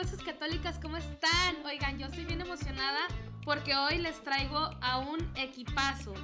Cosas Católicas, ¿cómo están? Oigan, yo estoy bien emocionada porque hoy les traigo a un equipazo.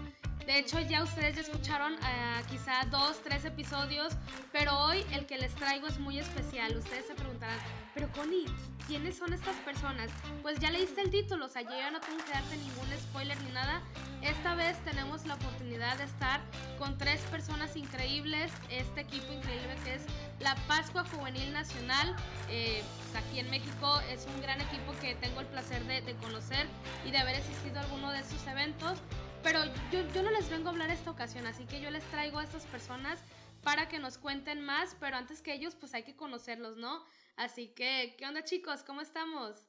De hecho, ya ustedes ya escucharon uh, quizá dos, tres episodios, pero hoy el que les traigo es muy especial. Ustedes se preguntarán, pero Connie, ¿quiénes son estas personas? Pues ya leíste el título, o sea, yo ya no tengo que darte ningún spoiler ni nada. Esta vez tenemos la oportunidad de estar con tres personas increíbles, este equipo increíble que es la Pascua Juvenil Nacional. Eh, pues aquí en México es un gran equipo que tengo el placer de, de conocer y de haber asistido a alguno de sus eventos. Pero yo, yo no les vengo a hablar esta ocasión, así que yo les traigo a estas personas para que nos cuenten más, pero antes que ellos, pues hay que conocerlos, ¿no? Así que, ¿qué onda chicos? ¿Cómo estamos?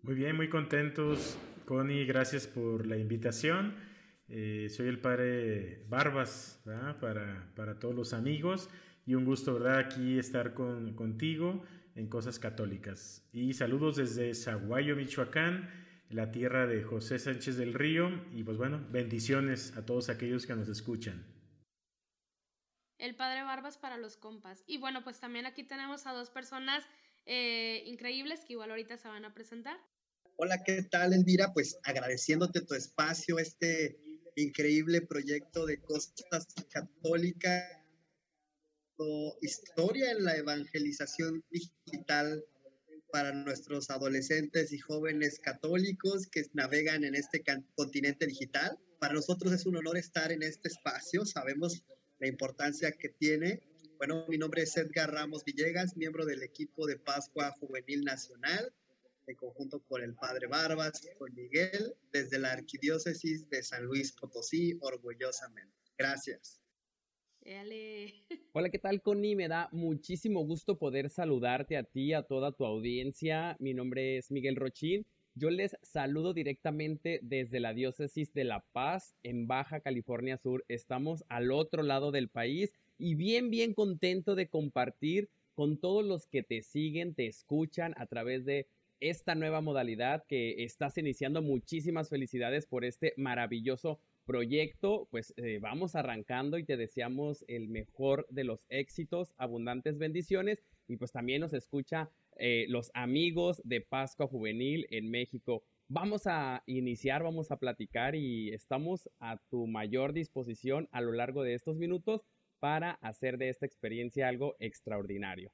Muy bien, muy contentos. Connie, gracias por la invitación. Eh, soy el padre Barbas, ¿verdad? Para, para todos los amigos y un gusto, ¿verdad? Aquí estar con, contigo en Cosas Católicas. Y saludos desde Zaguayo, Michoacán la tierra de José Sánchez del Río y pues bueno, bendiciones a todos aquellos que nos escuchan. El padre Barbas para los compas. Y bueno, pues también aquí tenemos a dos personas eh, increíbles que igual ahorita se van a presentar. Hola, ¿qué tal, Elvira? Pues agradeciéndote tu espacio, este increíble proyecto de Costas Católica, historia en la evangelización digital para nuestros adolescentes y jóvenes católicos que navegan en este continente digital. Para nosotros es un honor estar en este espacio, sabemos la importancia que tiene. Bueno, mi nombre es Edgar Ramos Villegas, miembro del equipo de Pascua Juvenil Nacional, en conjunto con el Padre Barbas y con Miguel, desde la Arquidiócesis de San Luis Potosí, orgullosamente. Gracias. Hola, ¿qué tal, Connie? Me da muchísimo gusto poder saludarte a ti, a toda tu audiencia. Mi nombre es Miguel Rochín. Yo les saludo directamente desde la diócesis de La Paz, en Baja California Sur. Estamos al otro lado del país y bien, bien contento de compartir con todos los que te siguen, te escuchan a través de esta nueva modalidad que estás iniciando. Muchísimas felicidades por este maravilloso proyecto, pues eh, vamos arrancando y te deseamos el mejor de los éxitos, abundantes bendiciones y pues también nos escucha eh, los amigos de Pascua Juvenil en México. Vamos a iniciar, vamos a platicar y estamos a tu mayor disposición a lo largo de estos minutos para hacer de esta experiencia algo extraordinario.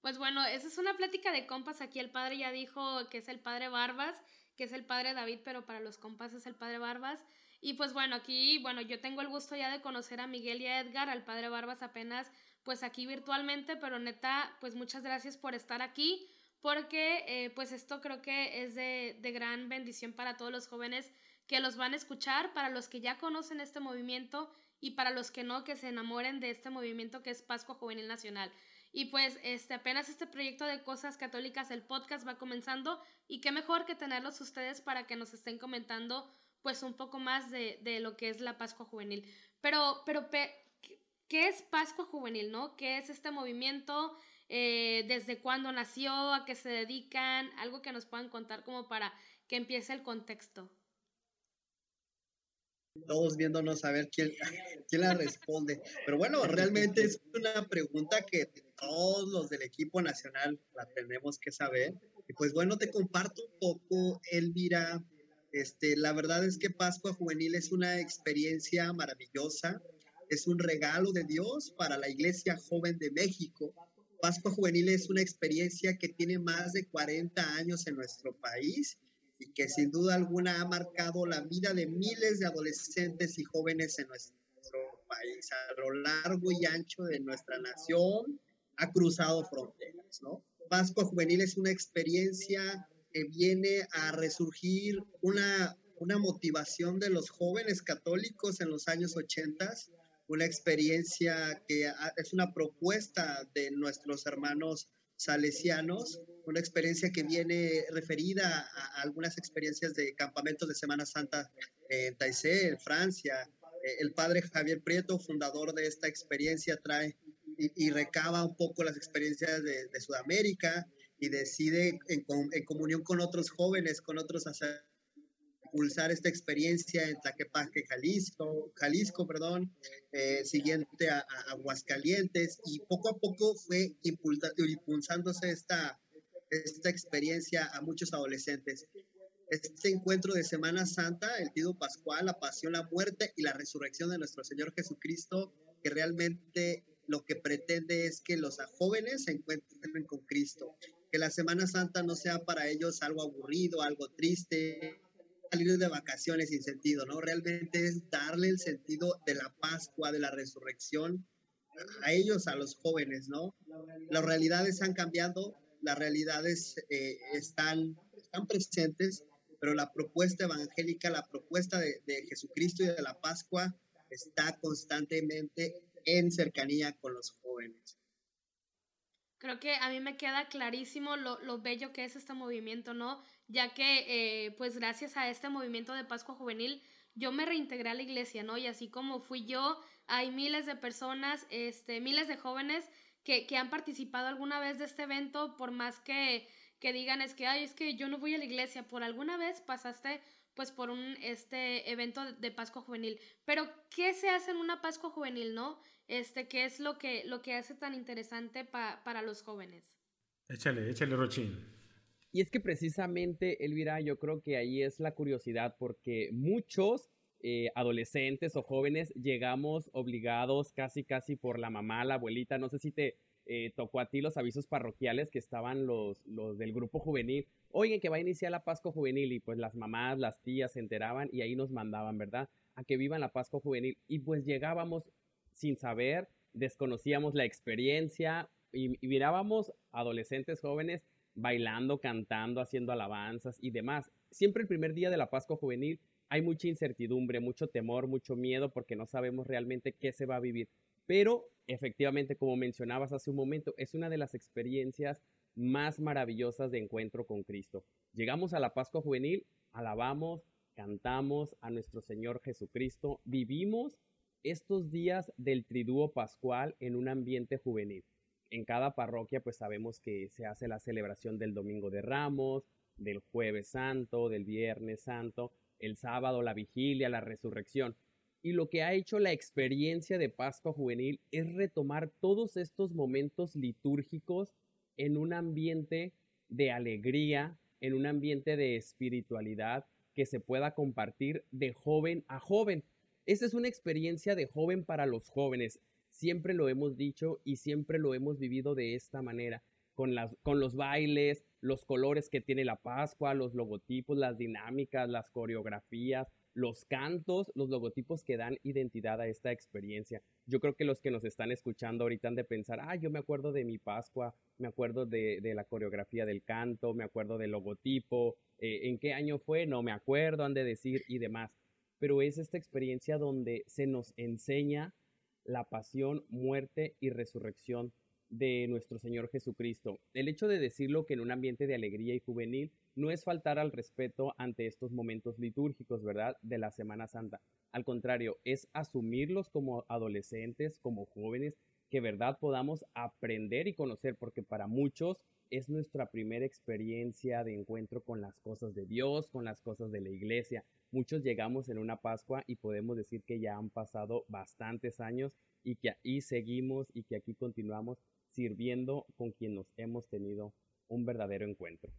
Pues bueno, esa es una plática de compas. Aquí el padre ya dijo que es el padre Barbas que es el padre David, pero para los compas es el padre Barbas. Y pues bueno, aquí, bueno, yo tengo el gusto ya de conocer a Miguel y a Edgar, al padre Barbas apenas, pues aquí virtualmente, pero neta, pues muchas gracias por estar aquí, porque eh, pues esto creo que es de, de gran bendición para todos los jóvenes que los van a escuchar, para los que ya conocen este movimiento y para los que no, que se enamoren de este movimiento que es Pascua Juvenil Nacional. Y pues este, apenas este proyecto de Cosas Católicas, el podcast va comenzando y qué mejor que tenerlos ustedes para que nos estén comentando pues un poco más de, de lo que es la Pascua Juvenil. Pero, pero, ¿qué es Pascua Juvenil, no? ¿Qué es este movimiento? Eh, ¿Desde cuándo nació? ¿A qué se dedican? Algo que nos puedan contar como para que empiece el contexto todos viéndonos a ver quién, quién la responde. Pero bueno, realmente es una pregunta que todos los del equipo nacional la tenemos que saber. Y pues bueno, te comparto un poco, Elvira. Este, la verdad es que Pascua Juvenil es una experiencia maravillosa, es un regalo de Dios para la Iglesia Joven de México. Pascua Juvenil es una experiencia que tiene más de 40 años en nuestro país y que sin duda alguna ha marcado la vida de miles de adolescentes y jóvenes en nuestro país. A lo largo y ancho de nuestra nación ha cruzado fronteras, ¿no? Pascua Juvenil es una experiencia que viene a resurgir una, una motivación de los jóvenes católicos en los años 80, una experiencia que es una propuesta de nuestros hermanos salesianos, una experiencia que viene referida a, algunas experiencias de campamentos de Semana Santa en Taizé, en Francia. Eh, el padre Javier Prieto, fundador de esta experiencia, trae y, recaba un poco las experiencias de, Sudamérica y decide en, en, comunión con otros jóvenes, con otros sacerdotes impulsar esta experiencia en Tlaquepaque, Jalisco, Jalisco, perdón, eh, siguiente a, Aguascalientes y poco a poco fue impulsándose esta, esta experiencia a muchos adolescentes. Este encuentro de Semana Santa, el Tido Pascual, la pasión, la muerte y la resurrección de nuestro Señor Jesucristo, que realmente lo que pretende es que los jóvenes se encuentren con Cristo, que la Semana Santa no sea para ellos algo aburrido, algo triste, salir de vacaciones sin sentido, ¿no? Realmente es darle el sentido de la Pascua, de la resurrección a ellos, a los jóvenes, ¿no? Las realidades han cambiado, las realidades eh, están, están presentes, pero la propuesta evangélica, la propuesta de, de Jesucristo y de la Pascua está constantemente en cercanía con los jóvenes. Creo que a mí me queda clarísimo lo, lo bello que es este movimiento, ¿no? Ya que, eh, pues gracias a este movimiento de Pascua Juvenil, yo me reintegré a la iglesia, ¿no? Y así como fui yo, hay miles de personas, este, miles de jóvenes que, que han participado alguna vez de este evento, por más que, que digan es que, ay, es que yo no voy a la iglesia, por alguna vez pasaste pues por un este evento de Pascua Juvenil. Pero ¿qué se hace en una Pascua Juvenil, no? Este, ¿qué es lo que lo que hace tan interesante para los jóvenes? Échale, échale Rochín. Y es que precisamente, Elvira, yo creo que ahí es la curiosidad porque muchos eh, adolescentes o jóvenes llegamos obligados casi casi por la mamá, la abuelita, no sé si te eh, tocó a ti los avisos parroquiales que estaban los, los del grupo juvenil. Oigan, que va a iniciar la Pascua Juvenil y pues las mamás, las tías se enteraban y ahí nos mandaban, ¿verdad? A que vivan la Pascua Juvenil. Y pues llegábamos sin saber, desconocíamos la experiencia y, y mirábamos adolescentes jóvenes bailando, cantando, haciendo alabanzas y demás. Siempre el primer día de la Pascua Juvenil hay mucha incertidumbre, mucho temor, mucho miedo porque no sabemos realmente qué se va a vivir. Pero efectivamente, como mencionabas hace un momento, es una de las experiencias más maravillosas de encuentro con Cristo. Llegamos a la Pascua Juvenil, alabamos, cantamos a nuestro Señor Jesucristo, vivimos estos días del triduo pascual en un ambiente juvenil. En cada parroquia pues sabemos que se hace la celebración del Domingo de Ramos, del Jueves Santo, del Viernes Santo, el sábado la vigilia, la resurrección. Y lo que ha hecho la experiencia de Pascua Juvenil es retomar todos estos momentos litúrgicos en un ambiente de alegría, en un ambiente de espiritualidad que se pueda compartir de joven a joven. Esta es una experiencia de joven para los jóvenes. Siempre lo hemos dicho y siempre lo hemos vivido de esta manera, con, las, con los bailes, los colores que tiene la Pascua, los logotipos, las dinámicas, las coreografías, los cantos, los logotipos que dan identidad a esta experiencia. Yo creo que los que nos están escuchando ahorita han de pensar, ah, yo me acuerdo de mi Pascua, me acuerdo de, la coreografía del canto, me acuerdo del logotipo, eh, en qué año fue, no me acuerdo, han de decir y demás. Pero es esta experiencia donde se nos enseña la pasión, muerte y resurrección de nuestro Señor Jesucristo. El hecho de decirlo que en un ambiente de alegría y juvenil no es faltar al respeto ante estos momentos litúrgicos, ¿verdad? De la Semana Santa. Al contrario, es asumirlos como adolescentes, como jóvenes, que verdad podamos aprender y conocer, porque para muchos es nuestra primera experiencia de encuentro con las cosas de Dios, con las cosas de la iglesia. Muchos llegamos en una Pascua y podemos decir que ya han pasado bastantes años y que ahí seguimos y que aquí continuamos sirviendo con quien nos hemos tenido un verdadero encuentro.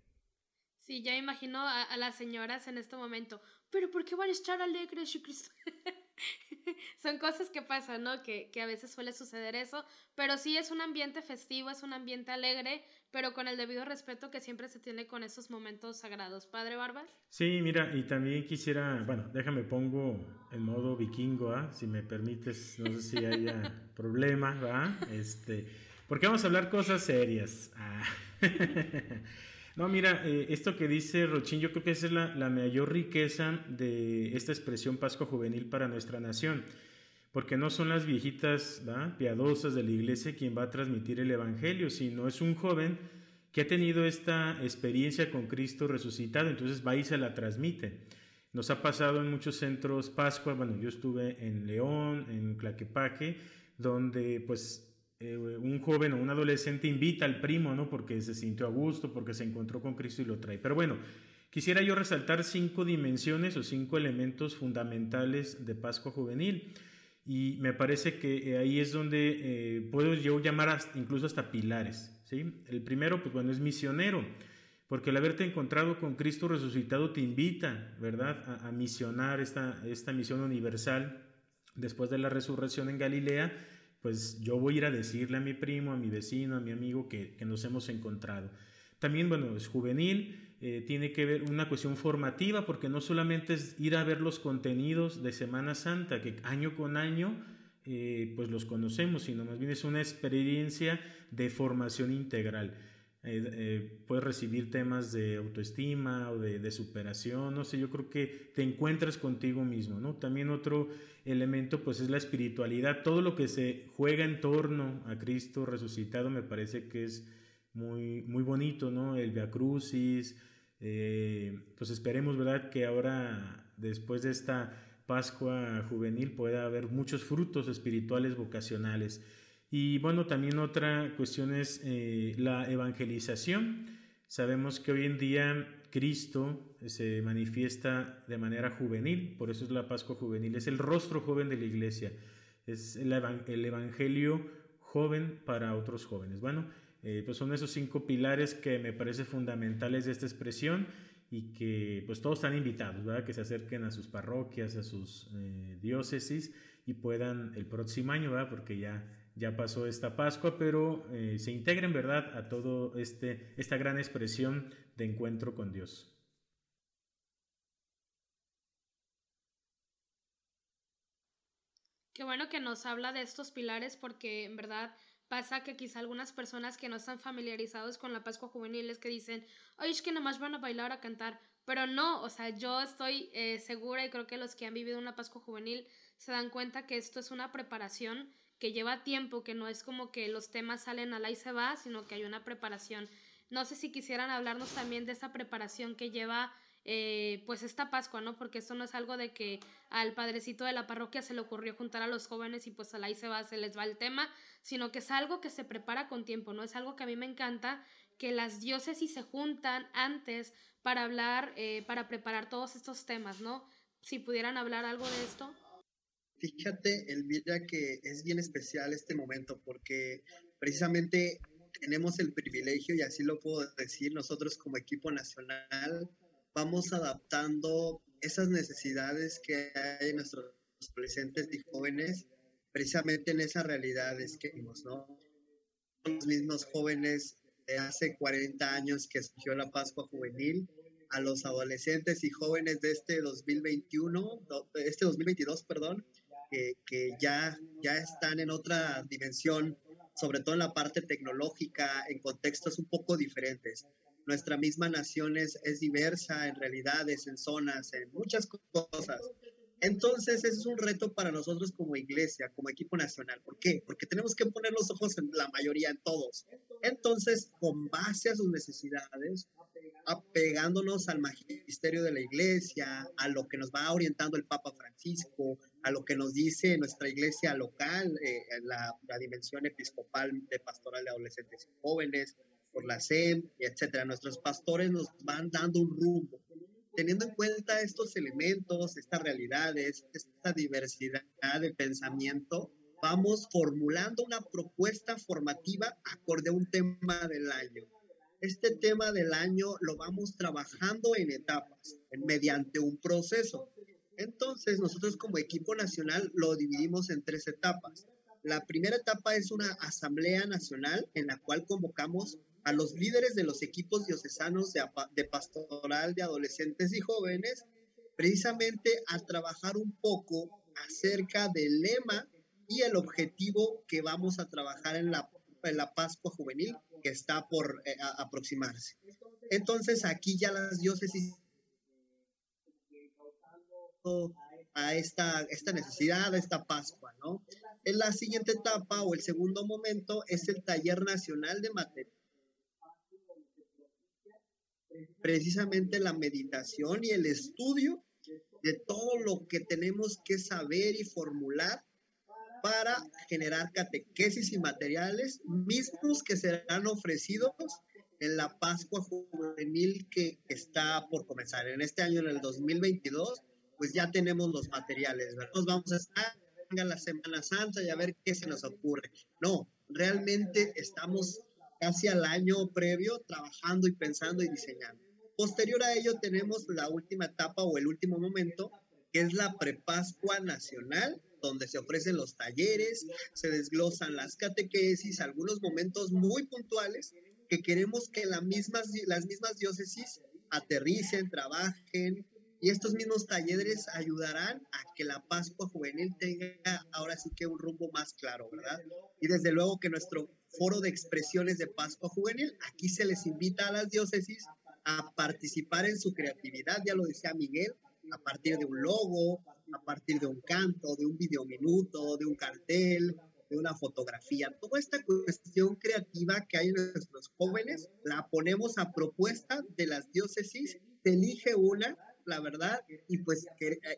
Sí, ya imagino a, las señoras en este momento, pero ¿por qué van a estar alegres? Son cosas que pasan, ¿no? Que, que, a veces suele suceder eso, pero sí es un ambiente festivo, es un ambiente alegre, pero con el debido respeto que siempre se tiene con esos momentos sagrados. Padre Barbas. Sí, mira, y también quisiera, bueno, déjame pongo en modo vikingo, ¿ah? si me permites, no sé si haya problema, ¿va? Este, porque vamos a hablar cosas serias. Ah. no, mira, eh, esto que dice Rochín, yo creo que esa es la, la mayor riqueza de esta expresión Pascua Juvenil para nuestra nación. Porque no son las viejitas piadosas de la iglesia quien va a transmitir el Evangelio, sino es un joven que ha tenido esta experiencia con Cristo resucitado, entonces va y se la transmite. Nos ha pasado en muchos centros Pascua, bueno, yo estuve en León, en Claquepaque, donde pues eh, un joven o un adolescente invita al primo, ¿no? Porque se sintió a gusto, porque se encontró con Cristo y lo trae. Pero bueno, Quisiera yo resaltar cinco dimensiones o cinco elementos fundamentales de Pascua Juvenil. Y me parece que eh, ahí es donde eh, puedo yo llamar incluso hasta pilares. ¿sí? El primero, pues bueno, es misionero, porque el haberte encontrado con Cristo resucitado te invita, ¿verdad?, a, misionar esta, esta misión universal después de la resurrección en Galilea. Pues yo voy a ir a decirle a mi primo, a mi vecino, a mi amigo que, nos hemos encontrado. También, bueno, es juvenil, eh, tiene que ver una cuestión formativa, porque no solamente es ir a ver los contenidos de Semana Santa, que año con año eh, pues los conocemos, sino más bien es una experiencia de formación integral. Eh, puedes recibir temas de autoestima o de, de, superación, no sé, yo creo que te encuentras contigo mismo, ¿no? También otro elemento pues es la espiritualidad, todo lo que se juega en torno a Cristo resucitado me parece que es muy, muy bonito, ¿no? El Via Crucis, eh, pues esperemos, ¿verdad? Que ahora, después de esta Pascua juvenil, pueda haber muchos frutos espirituales vocacionales. Y bueno, también otra cuestión es eh, la evangelización. Sabemos que hoy en día Cristo se manifiesta de manera juvenil, por eso es la Pascua juvenil, es el rostro joven de la iglesia, es el, el evangelio joven para otros jóvenes. Bueno, eh, pues son esos cinco pilares que me parece fundamentales de esta expresión y que pues todos están invitados, ¿verdad? Que se acerquen a sus parroquias, a sus eh, diócesis y puedan el próximo año, ¿verdad? Porque ya, ya pasó esta Pascua, pero eh, se integren, ¿verdad? A todo este, esta gran expresión de encuentro con Dios. Qué bueno que nos habla de estos pilares porque en verdad Pasa que quizá algunas personas que no están familiarizados con la Pascua Juvenil es que dicen, ay, es que nada más van a bailar a cantar. Pero no, o sea, yo estoy eh, segura y creo que los que han vivido una Pascua Juvenil se dan cuenta que esto es una preparación que lleva tiempo, que no es como que los temas salen al y se va, sino que hay una preparación. No sé si quisieran hablarnos también de esa preparación que lleva eh, pues esta Pascua, ¿no? Porque esto no es algo de que al padrecito de la parroquia se le ocurrió juntar a los jóvenes y pues ahí se va, se les va el tema, sino que es algo que se prepara con tiempo, ¿no? Es algo que a mí me encanta, que las diócesis se juntan antes para hablar, eh, para preparar todos estos temas, ¿no? Si pudieran hablar algo de esto. Fíjate, Elvira, que es bien especial este momento porque precisamente tenemos el privilegio, y así lo puedo decir, nosotros como equipo nacional vamos adaptando esas necesidades que hay en nuestros adolescentes y jóvenes precisamente en esas realidades que vimos, ¿no? Los mismos jóvenes de hace 40 años que surgió la Pascua Juvenil, a los adolescentes y jóvenes de este 2021, este 2022, perdón, que, ya, ya están en otra dimensión, sobre todo en la parte tecnológica, en contextos un poco diferentes nuestra misma nación es, diversa en realidades, en zonas, en muchas cosas. Entonces, ese es un reto para nosotros como iglesia, como equipo nacional. ¿Por qué? Porque tenemos que poner los ojos en la mayoría, en todos. Entonces, con base a sus necesidades, apegándonos al magisterio de la iglesia, a lo que nos va orientando el Papa Francisco, a lo que nos dice nuestra iglesia local, eh, la, la dimensión episcopal de pastoral de adolescentes y jóvenes, por la SEM, etcétera. Nuestros pastores nos van dando un rumbo. Teniendo en cuenta estos elementos, estas realidades, esta diversidad de pensamiento, vamos formulando una propuesta formativa acorde a un tema del año. Este tema del año lo vamos trabajando en etapas, mediante un proceso. Entonces, nosotros como equipo nacional lo dividimos en tres etapas. La primera etapa es una asamblea nacional en la cual convocamos a los líderes de los equipos diocesanos de, pastoral de adolescentes y jóvenes, precisamente a trabajar un poco acerca del lema y el objetivo que vamos a trabajar en la, la Pascua Juvenil que está por eh, aproximarse. Entonces aquí ya las diócesis a esta, esta necesidad, a esta Pascua, ¿no? En la siguiente etapa o el segundo momento es el taller nacional de material precisamente la meditación y el estudio de todo lo que tenemos que saber y formular para generar catequesis y materiales mismos que serán ofrecidos en la Pascua Juvenil que está por comenzar. En este año, en el 2022, pues ya tenemos los materiales, ¿verdad? Nos vamos a estar en la Semana Santa y a ver qué se nos ocurre. No, realmente estamos casi al año previo trabajando y pensando y diseñando. Posterior a ello tenemos la última etapa o el último momento, que es la prepascua nacional, donde se ofrecen los talleres, se desglosan las catequesis, algunos momentos muy puntuales que queremos que las mismas, las mismas diócesis aterricen, trabajen, y estos mismos talleres ayudarán a que la Pascua Juvenil tenga ahora sí que un rumbo más claro, ¿verdad? Y desde luego que nuestro foro de expresiones de Pascua Juvenil, aquí se les invita a las diócesis a participar en su creatividad, ya lo decía Miguel, a partir de un logo, a partir de un canto, de un videominuto, de un cartel, de una fotografía. Toda esta cuestión creativa que hay en nuestros jóvenes la ponemos a propuesta de las diócesis, se elige una, la verdad, y pues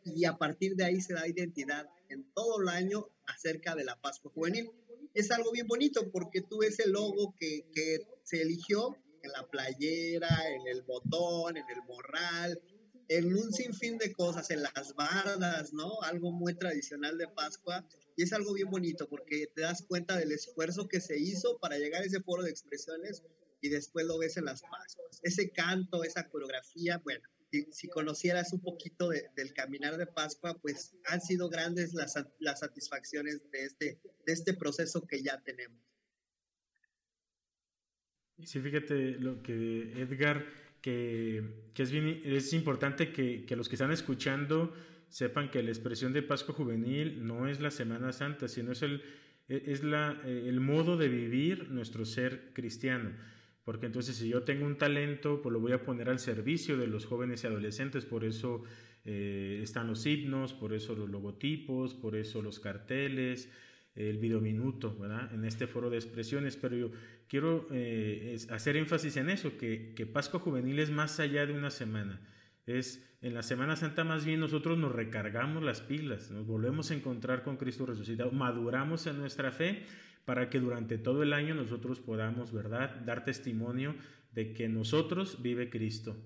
y a partir de ahí se da identidad en todo el año acerca de la Pascua Juvenil. Es algo bien bonito porque tú ves el logo que, que se eligió en la playera, en el botón, en el morral, en un sinfín de cosas, en las bardas, ¿no? Algo muy tradicional de Pascua. Y es algo bien bonito porque te das cuenta del esfuerzo que se hizo para llegar a ese foro de expresiones y después lo ves en las Pascuas. Ese canto, esa coreografía, bueno, si, conocieras un poquito del caminar de Pascua, pues han sido grandes las, las satisfacciones de este, de este proceso que ya tenemos. Sí, fíjate lo que Edgar, que, que es, bien, es importante que, que, los que están escuchando sepan que la expresión de Pascua Juvenil no es la Semana Santa, sino es el, es la, el modo de vivir nuestro ser cristiano. Porque entonces si yo tengo un talento, pues lo voy a poner al servicio de los jóvenes y adolescentes, por eso eh, están los himnos, por eso los logotipos, por eso los carteles, el videominuto, ¿verdad? En este foro de expresiones, pero yo quiero eh, hacer énfasis en eso, que, que Pascua Juvenil es más allá de una semana. Es en la Semana Santa más bien nosotros nos recargamos las pilas, nos volvemos a encontrar con Cristo resucitado, maduramos en nuestra fe para que durante todo el año nosotros podamos, ¿verdad?, dar testimonio de que nosotros vive Cristo.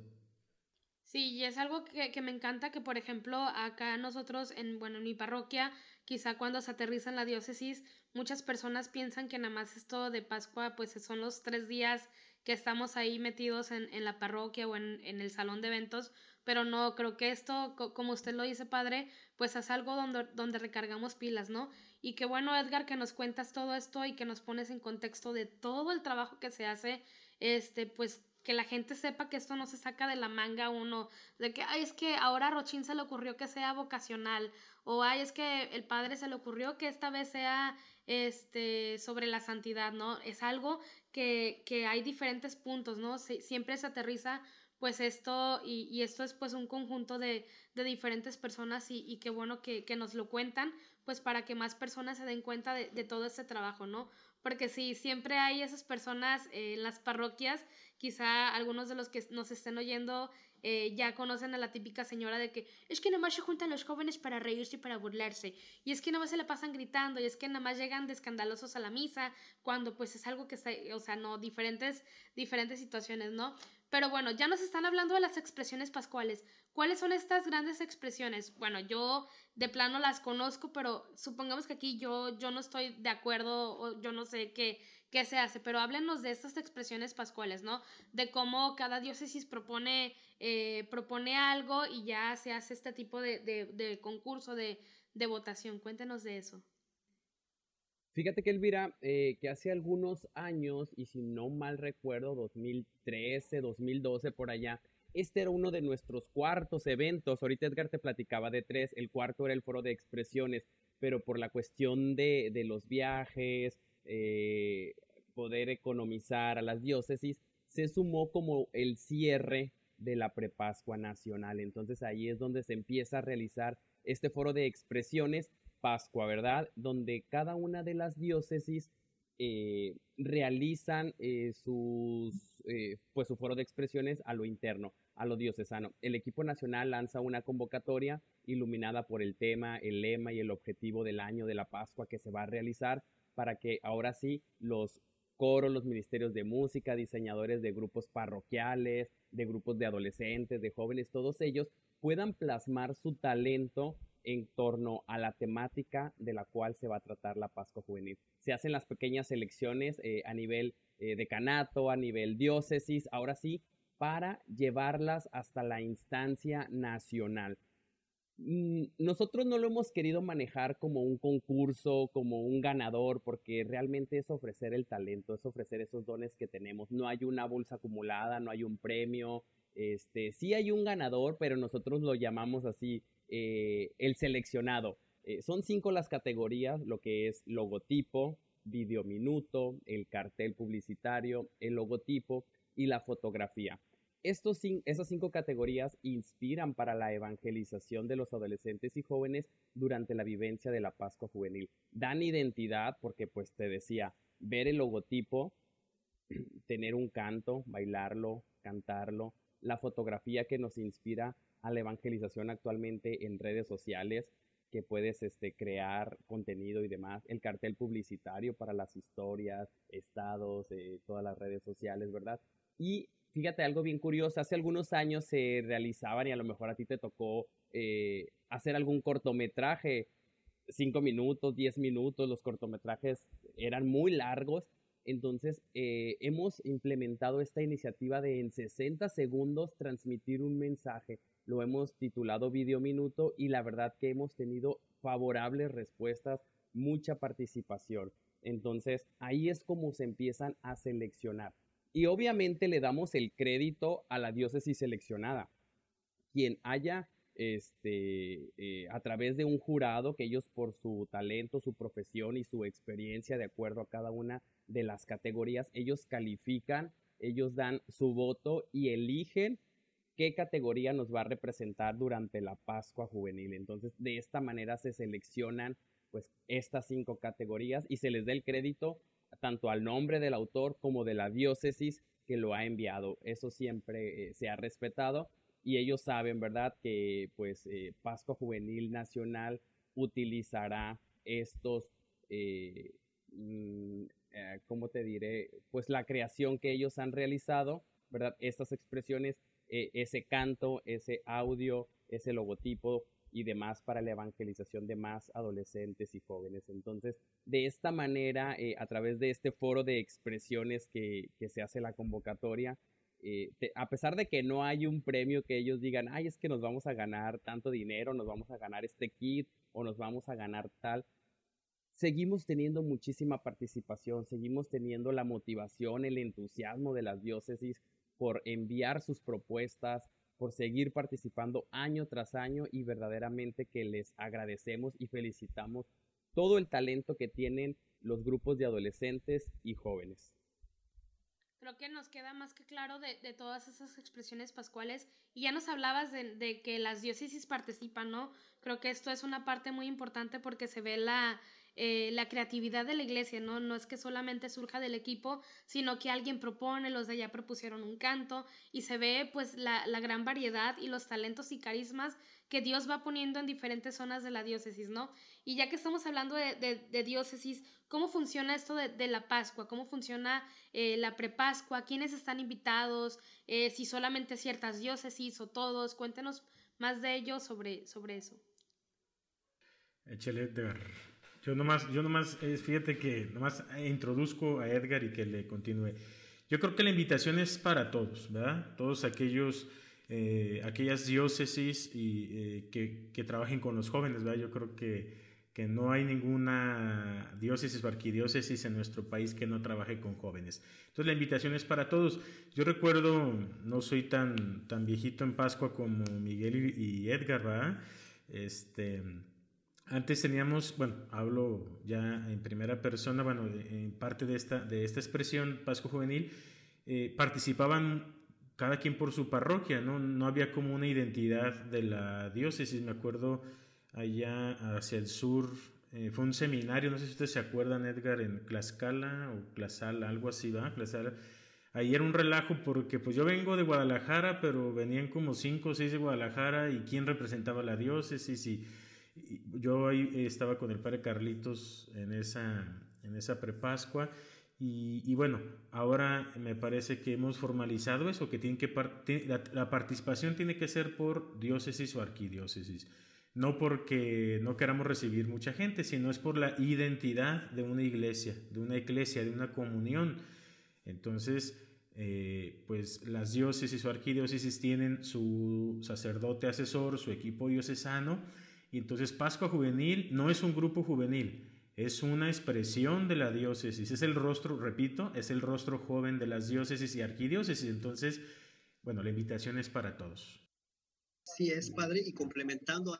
Sí, y es algo que, que, me encanta que, por ejemplo, acá nosotros, en, bueno, en mi parroquia, quizá cuando se aterriza en la diócesis, muchas personas piensan que nada más esto de Pascua, pues son los tres días que estamos ahí metidos en, en la parroquia o en, en, el salón de eventos, pero no, creo que esto, como usted lo dice, padre, pues es algo donde, donde recargamos pilas, ¿no? Y qué bueno, Edgar, que nos cuentas todo esto y que nos pones en contexto de todo el trabajo que se hace, este, pues que la gente sepa que esto no se saca de la manga uno, de que, ay, es que ahora a Rochín se le ocurrió que sea vocacional, o ay, es que el padre se le ocurrió que esta vez sea este, sobre la santidad, ¿no? Es algo que, que hay diferentes puntos, ¿no? siempre se aterriza pues esto, y, y, esto es pues un conjunto de, de diferentes personas y, y qué bueno que, que, nos lo cuentan, pues para que más personas se den cuenta de, de todo este trabajo, ¿no? Porque si siempre hay esas personas en las parroquias quizá algunos de los que nos estén oyendo eh, ya conocen a la típica señora de que es que nada más se juntan los jóvenes para reírse y para burlarse, y es que nada más se la pasan gritando, y es que nada más llegan de escandalosos a la misa, cuando pues es algo que está, o sea, no, diferentes, diferentes situaciones, ¿no? Pero bueno, ya nos están hablando de las expresiones pascuales. ¿Cuáles son estas grandes expresiones? Bueno, yo de plano las conozco, pero supongamos que aquí yo, yo no estoy de acuerdo o yo no sé qué, qué se hace, pero háblenos de estas expresiones pascuales, ¿no? De cómo cada diócesis propone, eh, propone algo y ya se hace este tipo de, de, concurso, de, de, votación. Cuéntenos de eso. Fíjate que Elvira, eh, que hace algunos años, y si no mal recuerdo, 2013, 2012, por allá, este era uno de nuestros cuartos eventos. Ahorita Edgar te platicaba de tres, el cuarto era el foro de expresiones, pero por la cuestión de, de los viajes, eh, poder economizar a las diócesis, se sumó como el cierre de la prepascua nacional. Entonces ahí es donde se empieza a realizar este foro de expresiones Pascua, ¿verdad? Donde cada una de las diócesis eh, realizan eh, sus, pues su foro de expresiones a lo interno, a lo diocesano. El equipo nacional lanza una convocatoria iluminada por el tema, el lema y el objetivo del año de la Pascua que se va a realizar para que ahora sí los coro, los ministerios de música, diseñadores de grupos parroquiales, de grupos de adolescentes, de jóvenes, todos ellos puedan plasmar su talento en torno a la temática de la cual se va a tratar la Pascua Juvenil. Se hacen las pequeñas selecciones eh, a nivel eh, decanato, a nivel diócesis, ahora sí, para llevarlas hasta la instancia nacional. Mm, nosotros no lo hemos querido manejar como un concurso, como un ganador, porque realmente es ofrecer el talento, es ofrecer esos dones que tenemos. No hay una bolsa acumulada, no hay un premio. Este, sí hay un ganador, pero nosotros lo llamamos así, eh, el seleccionado. Eh, son cinco las categorías, lo que es logotipo, videominuto, el cartel publicitario, el logotipo y la fotografía. Estos, esas cinco categorías inspiran para la evangelización de los adolescentes y jóvenes durante la vivencia de la Pascua Juvenil. Dan identidad porque, pues te decía, ver el logotipo, tener un canto, bailarlo, cantarlo, la fotografía que nos inspira a la evangelización actualmente en redes sociales, que puedes este, crear contenido y demás, el cartel publicitario para las historias, estados, eh, todas las redes sociales, ¿verdad? Y fíjate algo bien curioso, hace algunos años se realizaban y a lo mejor a ti te tocó eh, hacer algún cortometraje, cinco minutos, diez minutos, los cortometrajes eran muy largos, entonces eh, hemos implementado esta iniciativa de en 60 segundos transmitir un mensaje, lo hemos titulado Video Minuto y la verdad que hemos tenido favorables respuestas, mucha participación. Entonces ahí es como se empiezan a seleccionar. Y obviamente le damos el crédito a la diócesis seleccionada. Quien haya, este, eh, a través de un jurado, que ellos por su talento, su profesión y su experiencia, de acuerdo a cada una de las categorías, ellos califican, ellos dan su voto y eligen qué categoría nos va a representar durante la Pascua Juvenil. Entonces, de esta manera se seleccionan pues estas cinco categorías y se les da el crédito tanto al nombre del autor como de la diócesis que lo ha enviado. Eso siempre eh, se ha respetado y ellos saben, ¿verdad?, que pues eh, Pascua Juvenil Nacional utilizará estos, eh, mm, ¿cómo te diré? Pues la creación que ellos han realizado, ¿verdad? Estas expresiones, ese canto, ese audio, ese logotipo, y demás para la evangelización de más adolescentes y jóvenes. Entonces, de esta manera, eh, a través de este foro de expresiones que, se hace la convocatoria, eh, a pesar de que no hay un premio que ellos digan, ay, es que nos vamos a ganar tanto dinero, nos vamos a ganar este kit o nos vamos a ganar tal, seguimos teniendo muchísima participación, seguimos teniendo la motivación, el entusiasmo de las diócesis por enviar sus propuestas, por seguir participando año tras año y verdaderamente que les agradecemos y felicitamos todo el talento que tienen los grupos de adolescentes y jóvenes. Creo que nos queda más que claro de, todas esas expresiones pascuales y ya nos hablabas de, de, que las diócesis participan, ¿no? Creo que esto es una parte muy importante porque se ve la, eh, la creatividad de la iglesia, ¿no? No es que solamente surja del equipo, sino que alguien propone, los de allá propusieron un canto y se ve pues la, gran variedad y los talentos y carismas que Dios va poniendo en diferentes zonas de la diócesis, ¿no? Y ya que estamos hablando de, diócesis, ¿cómo funciona esto de, la Pascua? ¿Cómo funciona eh, la prepascua? ¿Quiénes están invitados? Eh, si solamente ciertas diócesis o todos. Cuéntenos más de ello sobre, sobre eso. Échale, Edgar. Yo nomás, yo nomás, fíjate que nomás introduzco a Edgar y que le continúe. Yo creo que la invitación es para todos, ¿verdad? Todos aquellos, eh, aquellas diócesis y, eh, que, que, trabajen con los jóvenes, ¿verdad? Yo creo que, que no hay ninguna diócesis o arquidiócesis en nuestro país que no trabaje con jóvenes. Entonces la invitación es para todos. Yo recuerdo, no soy tan, tan viejito en Pascua como Miguel y Edgar, ¿verdad? Este antes teníamos, bueno, hablo ya en primera persona, bueno, en parte de esta, de esta expresión Pascua Juvenil, eh, participaban cada quien por su parroquia, ¿no? No había como una identidad de la diócesis, me acuerdo allá hacia el sur, eh, fue un seminario, no sé si ustedes se acuerdan, Edgar, en Tlaxcala o Tlaxala, algo así, ¿va? Tlaxcala. Ahí era un relajo porque pues yo vengo de Guadalajara, pero venían como cinco o seis de Guadalajara y quién representaba la diócesis y yo ahí estaba con el padre Carlitos en esa, en esa prepascua Y, bueno, ahora me parece que hemos formalizado eso, que, tiene que la, participación tiene que ser por diócesis o arquidiócesis. No porque no queramos recibir mucha gente, sino es por la identidad de una iglesia, de una iglesia, de una comunión. Entonces, eh, pues las diócesis o arquidiócesis tienen su sacerdote asesor, su equipo diocesano, y entonces Pascua Juvenil no es un grupo juvenil, es una expresión de la diócesis, es el rostro, repito, es el rostro joven de las diócesis y arquidiócesis. Entonces, bueno, la invitación es para todos. Sí, es padre, y complementando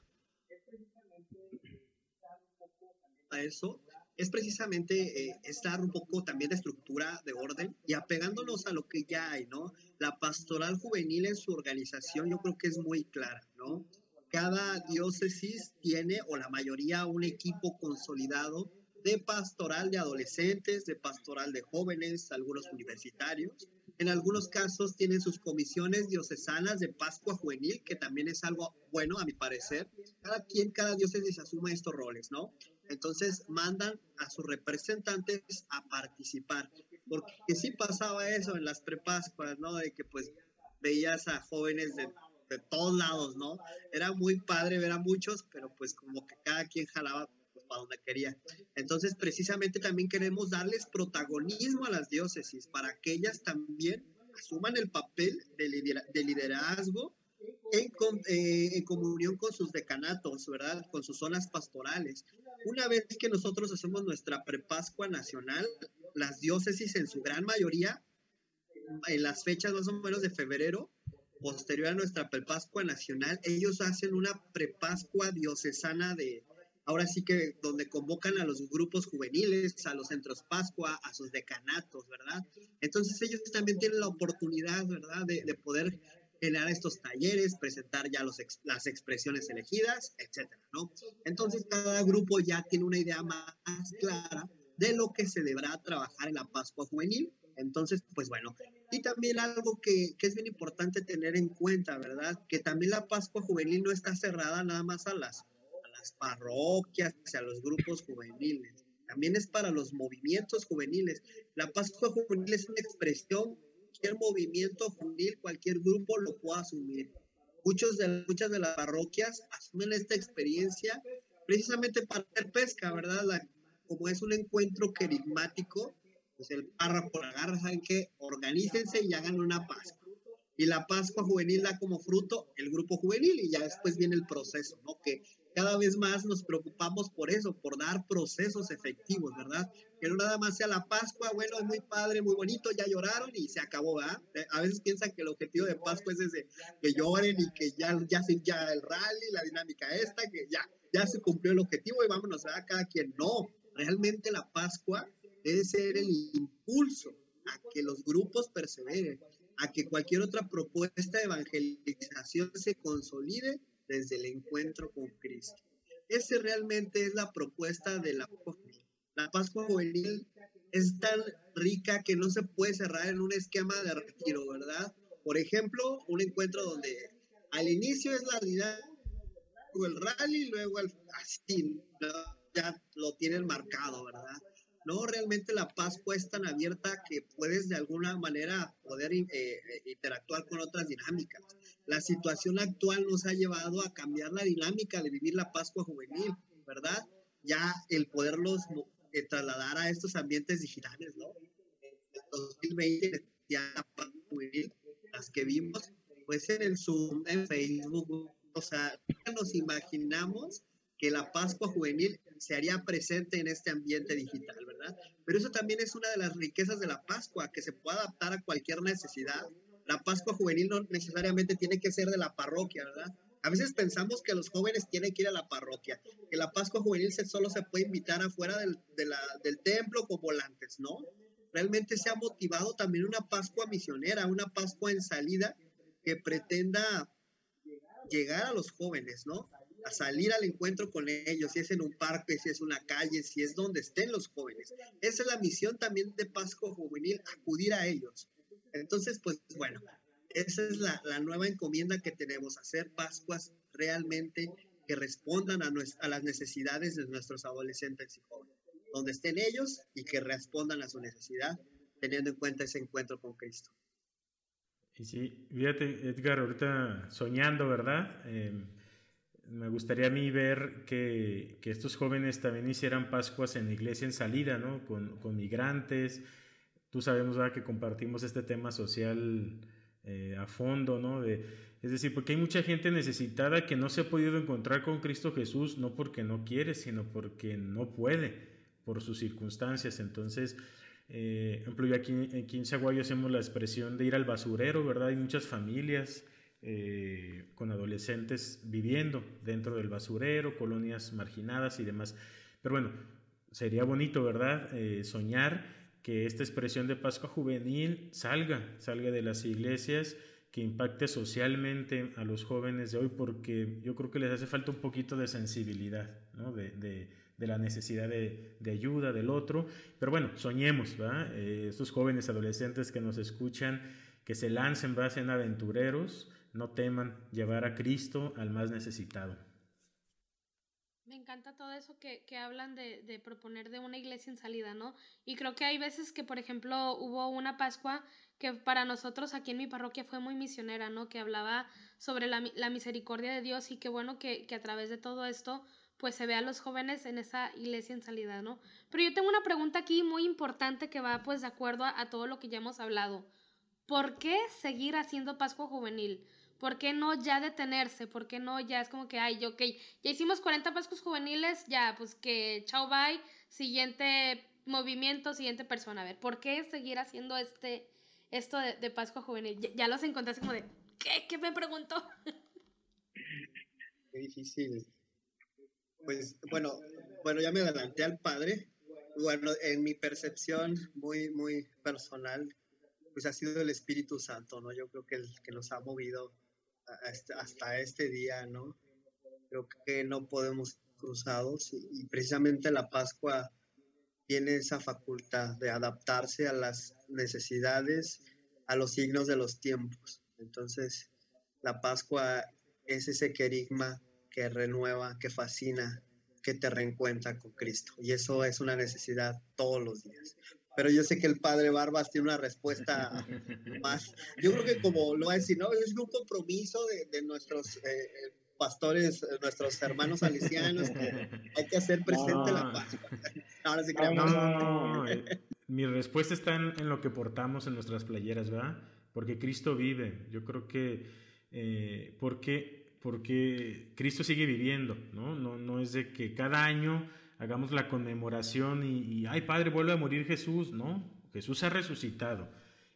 a eso, es precisamente eh, estar un poco también de estructura, de orden y apegándonos a lo que ya hay, ¿no? La pastoral juvenil en su organización yo creo que es muy clara, ¿no? Cada diócesis tiene, o la mayoría, un equipo consolidado de pastoral de adolescentes, de pastoral de jóvenes, algunos universitarios. En algunos casos tienen sus comisiones diocesanas de Pascua Juvenil, que también es algo bueno a mi parecer. Cada quien, cada diócesis asume estos roles, ¿no? Entonces mandan a sus representantes a participar. Porque sí pasaba eso en las prepascuas, ¿no? De que pues veías a jóvenes de de todos lados, ¿no? Era muy padre ver a muchos, pero pues como que cada quien jalaba pues, para donde quería. Entonces, precisamente también queremos darles protagonismo a las diócesis para que ellas también asuman el papel de, liderazgo en, eh, en, comunión con sus decanatos, ¿verdad? Con sus zonas pastorales. Una vez que nosotros hacemos nuestra prepascua nacional, las diócesis en su gran mayoría, en las fechas más o menos de febrero, posterior a nuestra prepascua nacional, ellos hacen una prepascua diocesana de, ahora sí que donde convocan a los grupos juveniles, a los centros Pascua, a sus decanatos, ¿verdad? Entonces ellos también tienen la oportunidad, ¿verdad?, de, de poder generar estos talleres, presentar ya los, las expresiones elegidas, etcétera, ¿no? Entonces cada grupo ya tiene una idea más clara de lo que se deberá trabajar en la Pascua Juvenil. Entonces, pues bueno, y también algo que, que, es bien importante tener en cuenta, ¿verdad? Que también la Pascua Juvenil no está cerrada nada más a las, a las parroquias, a los grupos juveniles. También es para los movimientos juveniles. La Pascua Juvenil es una expresión, cualquier movimiento juvenil, cualquier grupo lo puede asumir. Muchos de, muchas de las parroquias asumen esta experiencia precisamente para hacer pesca, ¿verdad? como es un encuentro querigmático, pues el párrafo agarra, ¿saben qué? Organícense y hagan una Pascua. Y la Pascua juvenil da como fruto el grupo juvenil y ya después viene el proceso, ¿no? Que cada vez más nos preocupamos por eso, por dar procesos efectivos, ¿verdad? Que no nada más sea la Pascua, bueno, es muy padre, muy bonito, ya lloraron y se acabó, ¿verdad? A veces piensan que el objetivo de Pascua es ese, que lloren y que ya, ya, ya el rally, la dinámica esta, que ya, ya se cumplió el objetivo y vámonos, a Cada quien, no. Realmente la Pascua debe ser el impulso a que los grupos perseveren, a que cualquier otra propuesta de evangelización se consolide desde el encuentro con Cristo. Ese realmente es la propuesta de la Pascua. La Pascua juvenil es tan rica que no se puede cerrar en un esquema de retiro, ¿verdad? Por ejemplo, un encuentro donde al inicio es la dinámica, el rally, luego el así, ya lo tienen marcado, ¿verdad? No, realmente la Pascua es tan abierta que puedes de alguna manera poder eh, eh, interactuar con otras dinámicas. La situación actual nos ha llevado a cambiar la dinámica de vivir la Pascua juvenil, ¿verdad? Ya el poderlos eh, trasladar a estos ambientes digitales, ¿no? En 2020 ya la Pascua juvenil, las que vimos, pues en el Zoom, en Facebook, o sea, nos imaginamos que la Pascua juvenil se haría presente en este ambiente digital, ¿verdad? Pero eso también es una de las riquezas de la Pascua, que se puede adaptar a cualquier necesidad. La Pascua juvenil no necesariamente tiene que ser de la parroquia, ¿verdad? A veces pensamos que los jóvenes tienen que ir a la parroquia, que la Pascua juvenil solo se puede invitar afuera del, del templo con volantes, ¿no? Realmente se ha motivado también una Pascua misionera, una Pascua en salida que pretenda llegar a los jóvenes, ¿no? A salir al encuentro con ellos, si es en un parque, si es una calle, si es donde estén los jóvenes. Esa es la misión también de Pascua Juvenil, acudir a ellos. Entonces, pues bueno, esa es la, nueva encomienda que tenemos, hacer Pascuas realmente que respondan a, a las necesidades de nuestros adolescentes y jóvenes. donde estén ellos y que respondan a su necesidad, teniendo en cuenta ese encuentro con Cristo. Y sí, fíjate, Edgar, ahorita soñando, ¿verdad? Em, me gustaría a mí ver que, que, estos jóvenes también hicieran Pascuas en iglesia en salida, ¿no? Con, con migrantes. Tú sabemos, ¿verdad? Que compartimos este tema social eh, a fondo, ¿no? De, es decir, porque hay mucha gente necesitada que no se ha podido encontrar con Cristo Jesús, no porque no quiere, sino porque no puede, por sus circunstancias. Entonces, eh, ejemplo, aquí, aquí en Zaguayo hacemos la expresión de ir al basurero, ¿verdad? Hay muchas familias eh, con adolescentes viviendo dentro del basurero, colonias marginadas y demás. Pero bueno, sería bonito, ¿verdad? Eh, soñar que esta expresión de Pascua juvenil salga, salga de las iglesias, que impacte socialmente a los jóvenes de hoy, porque yo creo que les hace falta un poquito de sensibilidad, ¿no? de, de, de, la necesidad de, de, ayuda del otro. Pero bueno, soñemos, ¿verdad? Eh, estos jóvenes adolescentes que nos escuchan, que se lancen, ¿verdad? sean aventureros, no teman llevar a Cristo al más necesitado. Me encanta todo eso que, que hablan de, de, proponer de una iglesia en salida, ¿no? Y creo que hay veces que, por ejemplo, hubo una Pascua que para nosotros aquí en mi parroquia fue muy misionera, ¿no? Que hablaba sobre la, la misericordia de Dios y qué bueno que, que, a través de todo esto, pues se ve a los jóvenes en esa iglesia en salida, ¿no? Pero yo tengo una pregunta aquí muy importante que va pues de acuerdo a, a todo lo que ya hemos hablado. ¿Por qué seguir haciendo Pascua Juvenil? ¿Por qué no ya detenerse? ¿Por qué no ya es como que, ay, ok, ya hicimos 40 Pascuas juveniles, ya, pues que chao, bye, siguiente movimiento, siguiente persona. A ver, ¿por qué seguir haciendo este, esto de, de Pascua juvenil? Ya, ya, los encontraste como de, ¿qué? ¿Qué me preguntó? Qué difícil. Pues bueno, bueno, ya me adelanté al padre. Bueno, en mi percepción muy, muy personal, pues ha sido el Espíritu Santo, ¿no? Yo creo que el que nos ha movido hasta este día, ¿no? Creo que no podemos cruzados y, precisamente la Pascua tiene esa facultad de adaptarse a las necesidades, a los signos de los tiempos. Entonces, la Pascua es ese querigma que renueva, que fascina, que te reencuentra con Cristo. Y eso es una necesidad todos los días pero yo sé que el padre Barbas tiene una respuesta más. Yo creo que como lo va a decir, ¿no? Es un compromiso de, de nuestros eh, pastores, nuestros hermanos salesianos, que hay que hacer presente la paz. Ahora sí creemos. No, no, no, eh, Mi respuesta está en, en, lo que portamos en nuestras playeras, ¿verdad? Porque Cristo vive. Yo creo que, eh, porque, porque Cristo sigue viviendo, ¿no? ¿no? No es de que cada año hagamos la conmemoración y, y, ay Padre, vuelve a morir Jesús, no, Jesús ha resucitado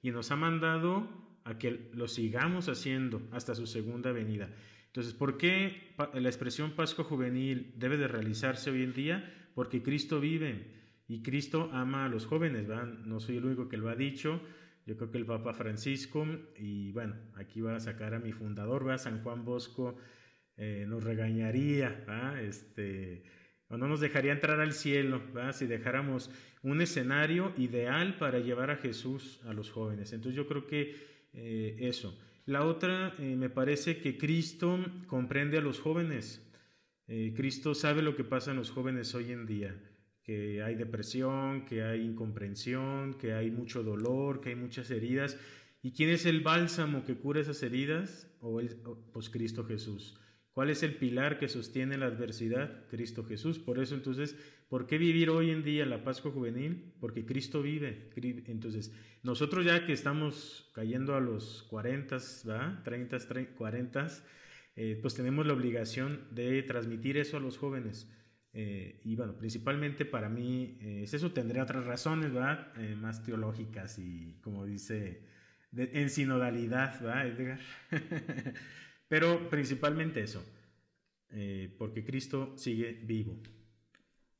y nos ha mandado a que lo sigamos haciendo hasta su segunda venida. Entonces, ¿por qué la expresión Pascua Juvenil debe de realizarse hoy en día? Porque Cristo vive y Cristo ama a los jóvenes, ¿verdad? No soy el único que lo ha dicho, yo creo que el Papa Francisco, y bueno, aquí va a sacar a mi fundador, ¿verdad? San Juan Bosco, eh, nos regañaría, ¿verdad? Este, o no nos dejaría entrar al cielo, ¿verdad? si dejáramos un escenario ideal para llevar a Jesús a los jóvenes. Entonces yo creo que eh, eso. La otra, eh, me parece que Cristo comprende a los jóvenes. Eh, Cristo sabe lo que pasa en los jóvenes hoy en día, que hay depresión, que hay incomprensión, que hay mucho dolor, que hay muchas heridas. ¿Y quién es el bálsamo que cura esas heridas? O el, pues Cristo Jesús. ¿Cuál es el pilar que sostiene la adversidad? Cristo Jesús. Por eso entonces, ¿por qué vivir hoy en día la Pascua Juvenil? Porque Cristo vive. Entonces, nosotros ya que estamos cayendo a los 40, ¿va? 30, 30 40, eh, pues tenemos la obligación de transmitir eso a los jóvenes. Eh, y bueno, principalmente para mí, eh, eso tendría otras razones, ¿verdad? Eh, más teológicas y como dice, en sinodalidad, ¿verdad, Edgar? Pero principalmente eso, eh, porque Cristo sigue vivo.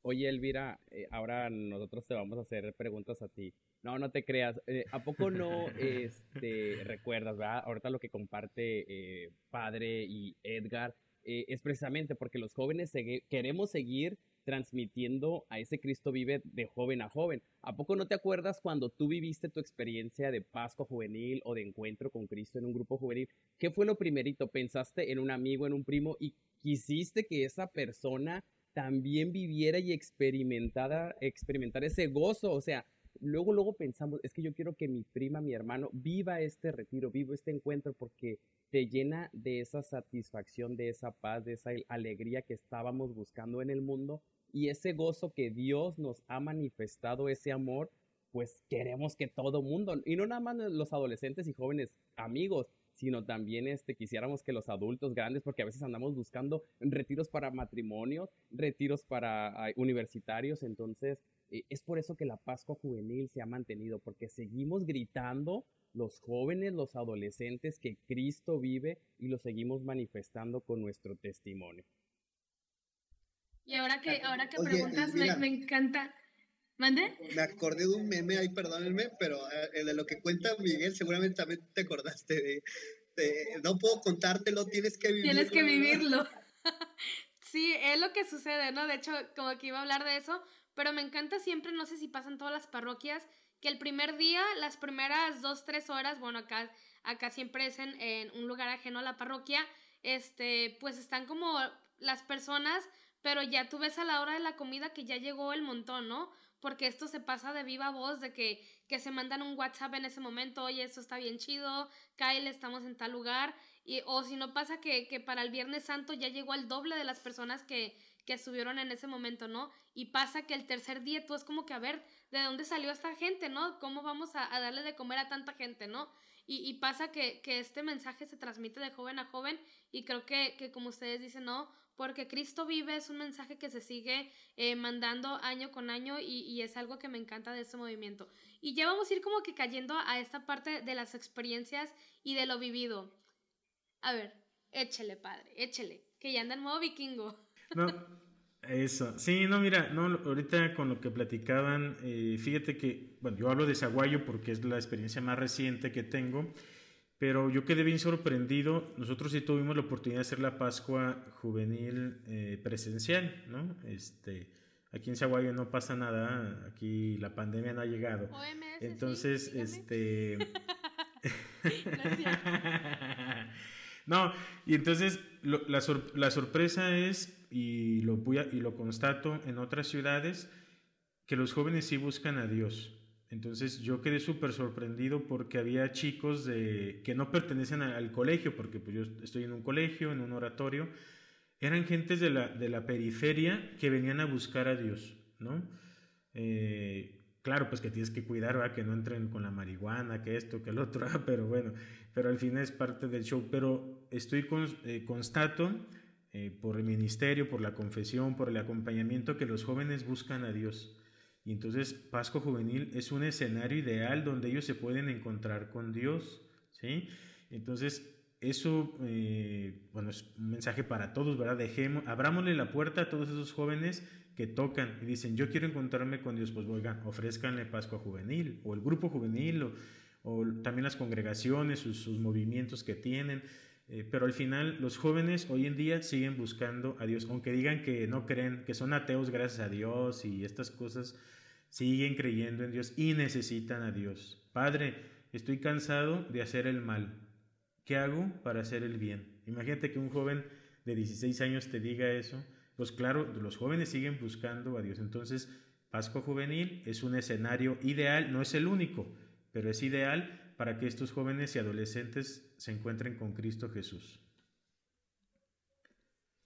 Oye, Elvira, eh, ahora nosotros te vamos a hacer preguntas a ti. No, no te creas. Eh, ¿A poco no este, recuerdas, verdad? Ahorita lo que comparte Padre y Edgar es precisamente porque los jóvenes queremos seguir transmitiendo a ese Cristo vive de joven a joven. ¿A poco no te acuerdas cuando tú viviste tu experiencia de Pascua juvenil o de encuentro con Cristo en un grupo juvenil? ¿Qué fue lo primerito? ¿Pensaste en un amigo, en un primo y quisiste que esa persona también viviera y experimentara, experimentar ese gozo. O sea, luego, luego pensamos, es que yo quiero que mi prima, mi hermano, viva este retiro, viva este encuentro, porque te llena de esa satisfacción, de esa paz, de esa alegría que estábamos buscando en el mundo y ese gozo que Dios nos ha manifestado, ese amor, pues queremos que todo mundo, y no nada más los adolescentes y jóvenes amigos, sino también este, quisiéramos que los adultos grandes, porque a veces andamos buscando retiros para matrimonios, retiros para universitarios, entonces eh, es por eso que la Pascua Juvenil se ha mantenido, porque seguimos gritando los jóvenes, los adolescentes, que Cristo vive y lo seguimos manifestando con nuestro testimonio. Y ahora que, ahora que preguntas, me, me, encanta. ¿Mande? Me acordé de un meme ahí, perdónenme, pero eh, de lo que cuenta Miguel, seguramente también te acordaste de, no puedo contártelo, tienes que vivirlo. Tienes que vivirlo. sí, es lo que sucede, ¿no? De hecho, como que iba a hablar de eso, pero me encanta siempre, no sé si pasan todas las parroquias, que el primer día, las primeras dos, tres horas, bueno, acá, acá siempre es en, en un lugar ajeno a la parroquia, este, pues están como las personas, pero ya tú ves a la hora de la comida que ya llegó el montón, ¿no? porque esto se pasa de viva voz, de que, que se mandan un WhatsApp en ese momento, oye, esto está bien chido, Kyle, estamos en tal lugar, y, o si no pasa que, que para el Viernes Santo ya llegó el doble de las personas que, que estuvieron en ese momento, ¿no? Y pasa que el tercer día tú es como que, a ver, ¿de dónde salió esta gente, ¿no? ¿Cómo vamos a, a darle de comer a tanta gente, ¿no? Y, y pasa que, que, este mensaje se transmite de joven a joven y creo que, que como ustedes dicen, ¿no? Porque Cristo vive es un mensaje que se sigue eh, mandando año con año y, es algo que me encanta de este movimiento. Y ya vamos a ir como que cayendo a esta parte de las experiencias y de lo vivido. A ver, échele, padre, échele, que ya anda en modo vikingo. No, eso. Sí, no, mira, no, ahorita con lo que platicaban, eh, fíjate que, bueno, yo hablo de Zaguayo porque es la experiencia más reciente que tengo. Pero yo quedé bien sorprendido. Nosotros sí tuvimos la oportunidad de hacer la Pascua juvenil eh, presencial, ¿no? Este, aquí en Zaguayo no pasa nada, aquí la pandemia no ha llegado. Entonces, este... no, y entonces la, la, sorpresa es, y lo, voy y lo constato en otras ciudades, que los jóvenes sí buscan a Dios. Entonces yo quedé súper sorprendido porque había chicos de, que no pertenecen al, colegio, porque pues yo estoy en un colegio, en un oratorio, eran gentes de la, de la periferia que venían a buscar a Dios, ¿no? Eh, claro, pues que tienes que cuidar, ¿verdad? que no entren con la marihuana, que esto, que el otro, pero bueno, pero al final es parte del show. Pero estoy con, eh, constato eh, por el ministerio, por la confesión, por el acompañamiento, que los jóvenes buscan a Dios. Y entonces Pascua Juvenil es un escenario ideal donde ellos se pueden encontrar con Dios, ¿sí? Entonces, eso, eh, bueno, es un mensaje para todos, ¿verdad? Dejemos, abrámosle la puerta a todos esos jóvenes que tocan y dicen, yo quiero encontrarme con Dios, pues oigan, ofrezcanle Pascua Juvenil, o el grupo juvenil, o, también las congregaciones, sus, movimientos que tienen. Eh, pero al final los jóvenes hoy en día siguen buscando a Dios, aunque digan que no creen, que son ateos gracias a Dios y estas cosas, siguen creyendo en Dios y necesitan a Dios. Padre, estoy cansado de hacer el mal. ¿Qué hago para hacer el bien? Imagínate que un joven de 16 años te diga eso. Pues claro, los jóvenes siguen buscando a Dios. Entonces, Pascua Juvenil es un escenario ideal, no es el único, pero es ideal para que estos jóvenes y adolescentes se encuentren con Cristo Jesús.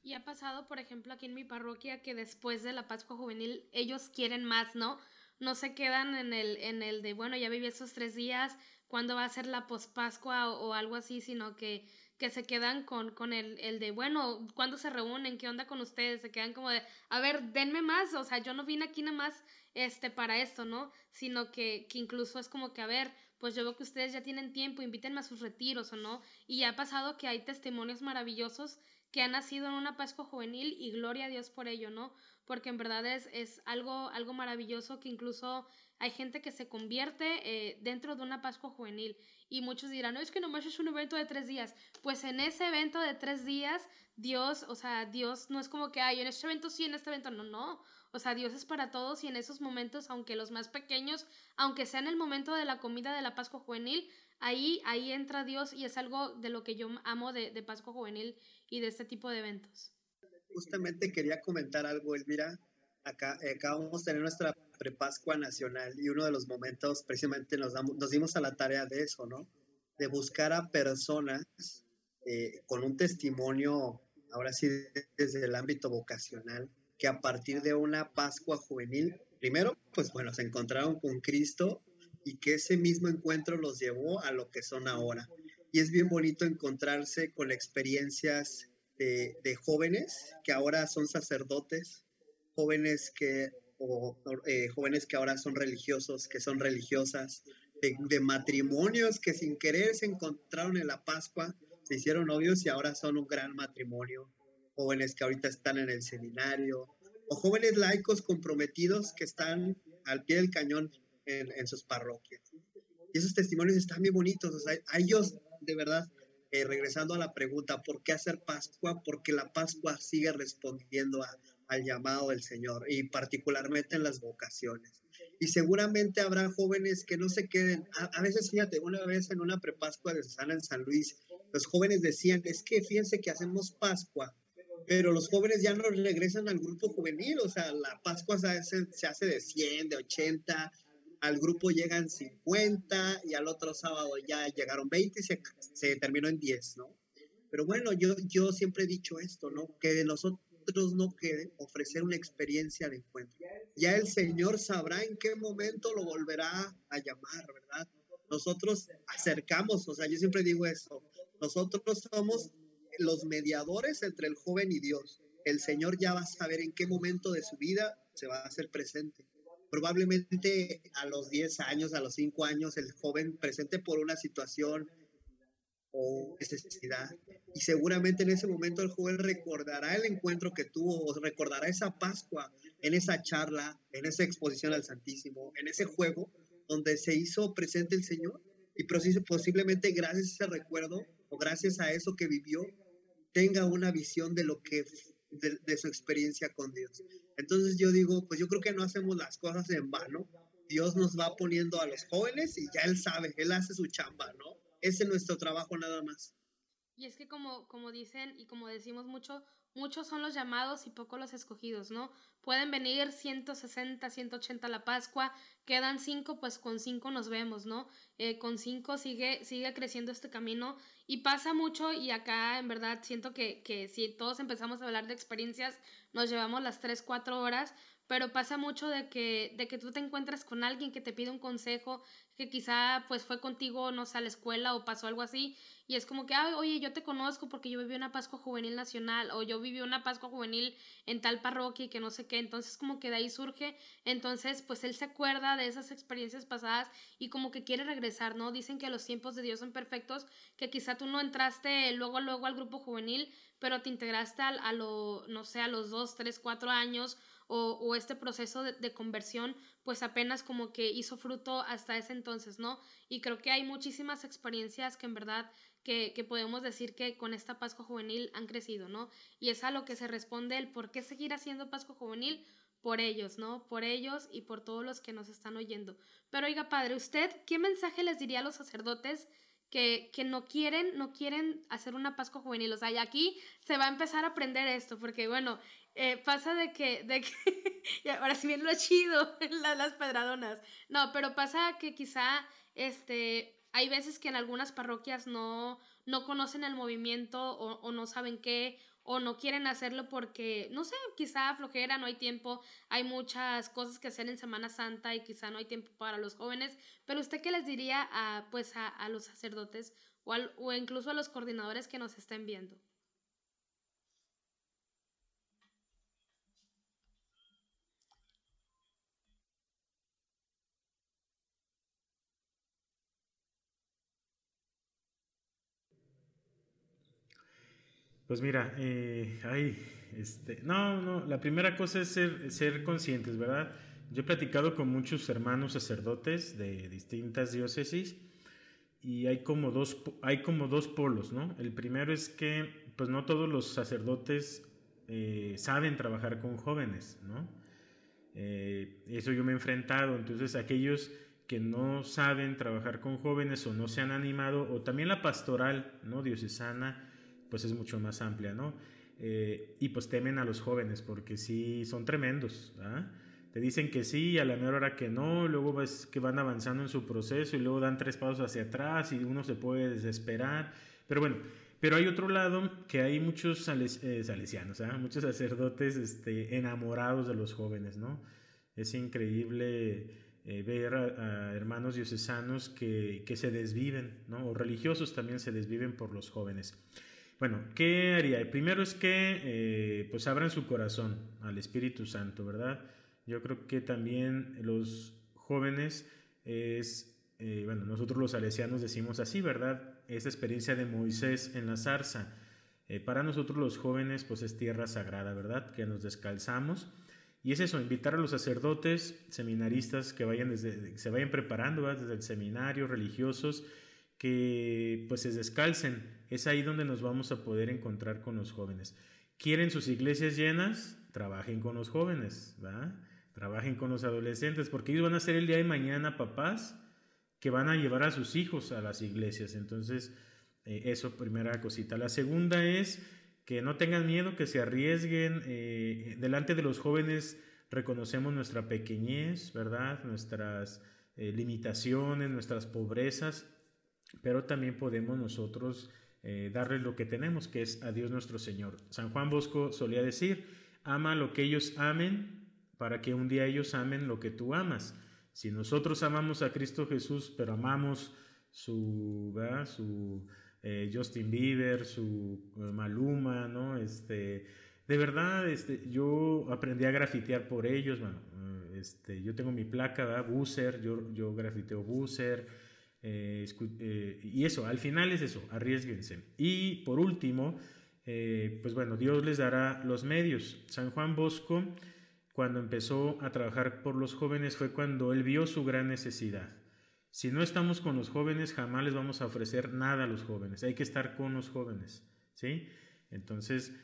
Y ha pasado, por ejemplo, aquí en mi parroquia que después de la Pascua Juvenil ellos quieren más, ¿no? no se quedan en el, en el de, bueno, ya viví esos tres días, cuándo va a ser la pospascua o, algo así, sino que, que se quedan con, con el, el, de, bueno, ¿cuándo se reúnen? ¿Qué onda con ustedes? Se quedan como de, a ver, denme más, o sea, yo no vine aquí nada más este, para esto, ¿no? Sino que, que incluso es como que, a ver, pues yo veo que ustedes ya tienen tiempo, invítenme a sus retiros o no. Y ha pasado que hay testimonios maravillosos que han nacido en una Pascua juvenil y gloria a Dios por ello, ¿no? porque en verdad es, es algo, algo maravilloso que incluso hay gente que se convierte eh, dentro de una Pascua juvenil y muchos dirán, no, es que nomás es un evento de tres días. Pues en ese evento de tres días, Dios, o sea, Dios no es como que, hay en este evento sí, en este evento no, no. O sea, Dios es para todos y en esos momentos, aunque los más pequeños, aunque sea en el momento de la comida de la Pascua juvenil, ahí, ahí entra Dios y es algo de lo que yo amo de, de Pascua juvenil y de este tipo de eventos. justamente quería comentar algo, Elvira. Acá, acá vamos a tener nuestra prepascua nacional y uno de los momentos precisamente nos, damos, nos dimos a la tarea de eso, ¿no? De buscar a personas eh, con un testimonio, ahora sí, desde el ámbito vocacional, que a partir de una Pascua juvenil, primero, pues bueno, se encontraron con Cristo y que ese mismo encuentro los llevó a lo que son ahora. Y es bien bonito encontrarse con experiencias de, jóvenes que ahora son sacerdotes, jóvenes que, o, eh, jóvenes que ahora son religiosos, que son religiosas, de, de, matrimonios que sin querer se encontraron en la Pascua, se hicieron novios y ahora son un gran matrimonio, jóvenes que ahorita están en el seminario, o jóvenes laicos comprometidos que están al pie del cañón en, sus parroquias. Y esos testimonios están bien bonitos. O sea, a ellos, de verdad, eh, regresando a la pregunta, ¿por qué hacer Pascua? Porque la Pascua sigue respondiendo al llamado del Señor y particularmente en las vocaciones. Y seguramente habrá jóvenes que no se queden. A, veces, fíjate, una vez en una prepascua de Susana en San Luis, los jóvenes decían, es que fíjense que hacemos Pascua, pero los jóvenes ya no regresan al grupo juvenil, o sea, la Pascua se hace, se hace de 100, de 80, al grupo llegan 50 y al otro sábado ya llegaron 20 y se, se terminó en 10, ¿no? Pero bueno, yo, yo siempre he dicho esto, ¿no? Que de nosotros no quede ofrecer una experiencia de encuentro. Ya el Señor sabrá en qué momento lo volverá a llamar, ¿verdad? Nosotros acercamos, o sea, yo siempre digo eso, nosotros somos los mediadores entre el joven y Dios. El Señor ya va a saber en qué momento de su vida se va a hacer presente probablemente a los 10 años, a los 5 años, el joven presente por una situación o necesidad. Y seguramente en ese momento el joven recordará el encuentro que tuvo, o recordará esa Pascua, en esa charla, en esa exposición al Santísimo, en ese juego donde se hizo presente el Señor. Y posiblemente gracias a ese recuerdo o gracias a eso que vivió, tenga una visión de lo que de, su experiencia con Dios. Entonces yo digo, pues yo creo que no hacemos las cosas en vano. Dios nos va poniendo a los jóvenes y ya Él sabe, Él hace su chamba, ¿no? Ese es nuestro trabajo nada más. Y es que como, como dicen y como decimos mucho, muchos son los llamados y pocos los escogidos, ¿no? Pueden venir 160, 180 a la Pascua, quedan cinco, pues con cinco nos vemos, ¿no? Eh, con cinco sigue, sigue creciendo este camino y pasa mucho y acá en verdad siento que, que si todos empezamos a hablar de experiencias, nos llevamos las 3, 4 horas, pero pasa mucho de que, de que tú te encuentras con alguien que te pide un consejo, que quizá pues fue contigo, no sé, a la escuela o pasó algo así, y es como que, Ay, oye, yo te conozco porque yo viví una Pascua Juvenil Nacional, o yo viví una Pascua Juvenil en tal parroquia y que no sé qué, entonces como que de ahí surge, entonces pues él se acuerda de esas experiencias pasadas y como que quiere regresar, ¿no? Dicen que los tiempos de Dios son perfectos, que quizá tú no entraste luego, luego al grupo juvenil, pero te integraste a, a lo, no sé, a los dos, tres, cuatro años, o, este proceso de, conversión pues apenas como que hizo fruto hasta ese entonces, ¿no? Y creo que hay muchísimas experiencias que en verdad que, podemos decir que con esta Pascua Juvenil han crecido, ¿no? Y es a lo que se responde el por qué seguir haciendo Pascua Juvenil por ellos, ¿no? Por ellos y por todos los que nos están oyendo. Pero oiga, padre, ¿usted qué mensaje les diría a los sacerdotes que, que, no quieren, no quieren hacer una Pascua juvenil. O sea, y aquí se va a empezar a aprender esto, porque bueno, eh, pasa de que, de que ahora sí viene lo chido, las, las pedradonas. No, pero pasa que quizá, este, hay veces que en algunas parroquias no, no conocen el movimiento o, o, no saben qué, o no quieren hacerlo porque, no sé, quizá flojera, no hay tiempo, hay muchas cosas que hacer en Semana Santa y quizá no hay tiempo para los jóvenes, pero usted qué les diría a, pues a, a los sacerdotes o, al, o incluso a los coordinadores que nos estén viendo? Pues mira, eh, este, no, no, la primera cosa es ser, ser conscientes, ¿verdad? Yo he platicado con muchos hermanos sacerdotes de distintas diócesis y hay como dos, hay como dos polos, ¿no? El primero es que, pues no todos los sacerdotes eh, saben trabajar con jóvenes, ¿no? Eh, eso yo me he enfrentado, entonces aquellos que no saben trabajar con jóvenes o no se han animado, o también la pastoral, ¿no? Diocesana, pues es mucho más amplia, ¿no? eh, y pues temen a los jóvenes porque sí son tremendos. Te dicen que sí y a la mejor hora que no, luego ves que van avanzando en su proceso y luego dan tres pasos hacia atrás y uno se puede desesperar. Pero bueno, pero hay otro lado que hay muchos eh, salesianos, muchos sacerdotes este, enamorados de los jóvenes, ¿no? Es increíble eh, ver a, hermanos diocesanos que, que, se desviven, ¿no? O religiosos también se desviven por los jóvenes. Bueno, ¿qué haría? Primero es que eh, pues abran su corazón al Espíritu Santo, ¿verdad? Yo creo que también los jóvenes es, eh, bueno, nosotros los salesianos decimos así, ¿verdad? Esa experiencia de Moisés en la zarza. Eh, para nosotros los jóvenes pues es tierra sagrada, ¿verdad? Que nos descalzamos. Y es eso, invitar a los sacerdotes, seminaristas que vayan desde, se vayan preparando desde el seminario, religiosos, que pues se descalcen. Es ahí donde nos vamos a poder encontrar con los jóvenes. ¿Quieren sus iglesias llenas? Trabajen con los jóvenes, ¿va? Trabajen con los adolescentes, porque ellos van a ser el día de mañana papás que van a llevar a sus hijos a las iglesias. Entonces, eh, eso, primera cosita. La segunda es que no tengan miedo, que se arriesguen. Eh, delante de los jóvenes reconocemos nuestra pequeñez, ¿verdad? Nuestras eh, limitaciones, nuestras pobrezas pero también podemos nosotros eh, darles lo que tenemos, que es a Dios nuestro Señor. San Juan Bosco solía decir, ama lo que ellos amen para que un día ellos amen lo que tú amas. Si nosotros amamos a Cristo Jesús, pero amamos su, su eh, Justin Bieber, su eh, Maluma, ¿no? Este, de verdad, este, yo aprendí a grafitear por ellos, bueno, este, yo tengo mi placa, ¿verdad? Buser, yo, yo grafiteo Buser, eh, eh, y eso, al final es eso, arriesguense. Y por último, eh, pues bueno, Dios les dará los medios. San Juan Bosco, cuando empezó a trabajar por los jóvenes, fue cuando él vio su gran necesidad. Si no estamos con los jóvenes, jamás les vamos a ofrecer nada a los jóvenes. Hay que estar con los jóvenes, ¿sí? Entonces,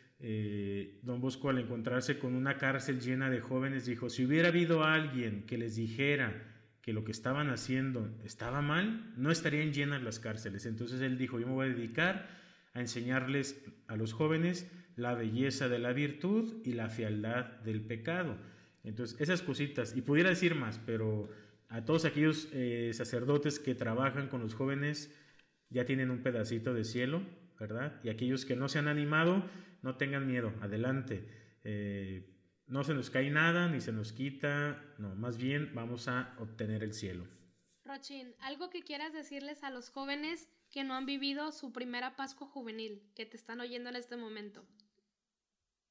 don Bosco al encontrarse con una cárcel llena de jóvenes dijo, si hubiera habido alguien que les dijera, que lo que estaban haciendo estaba mal, no estarían llenas las cárceles. Entonces él dijo, yo me voy a dedicar a enseñarles a los jóvenes la belleza de la virtud y la fealdad del pecado. Entonces, esas cositas, y pudiera decir más, pero a todos aquellos eh, sacerdotes que trabajan con los jóvenes ya tienen un pedacito de cielo, ¿verdad? Y aquellos que no se han animado, no tengan miedo, adelante. Eh, no se nos cae nada ni se nos quita, no, más bien vamos a obtener el cielo. Rochin, algo que quieras decirles a los jóvenes que no han vivido su primera Pascua juvenil, que te están oyendo en este momento.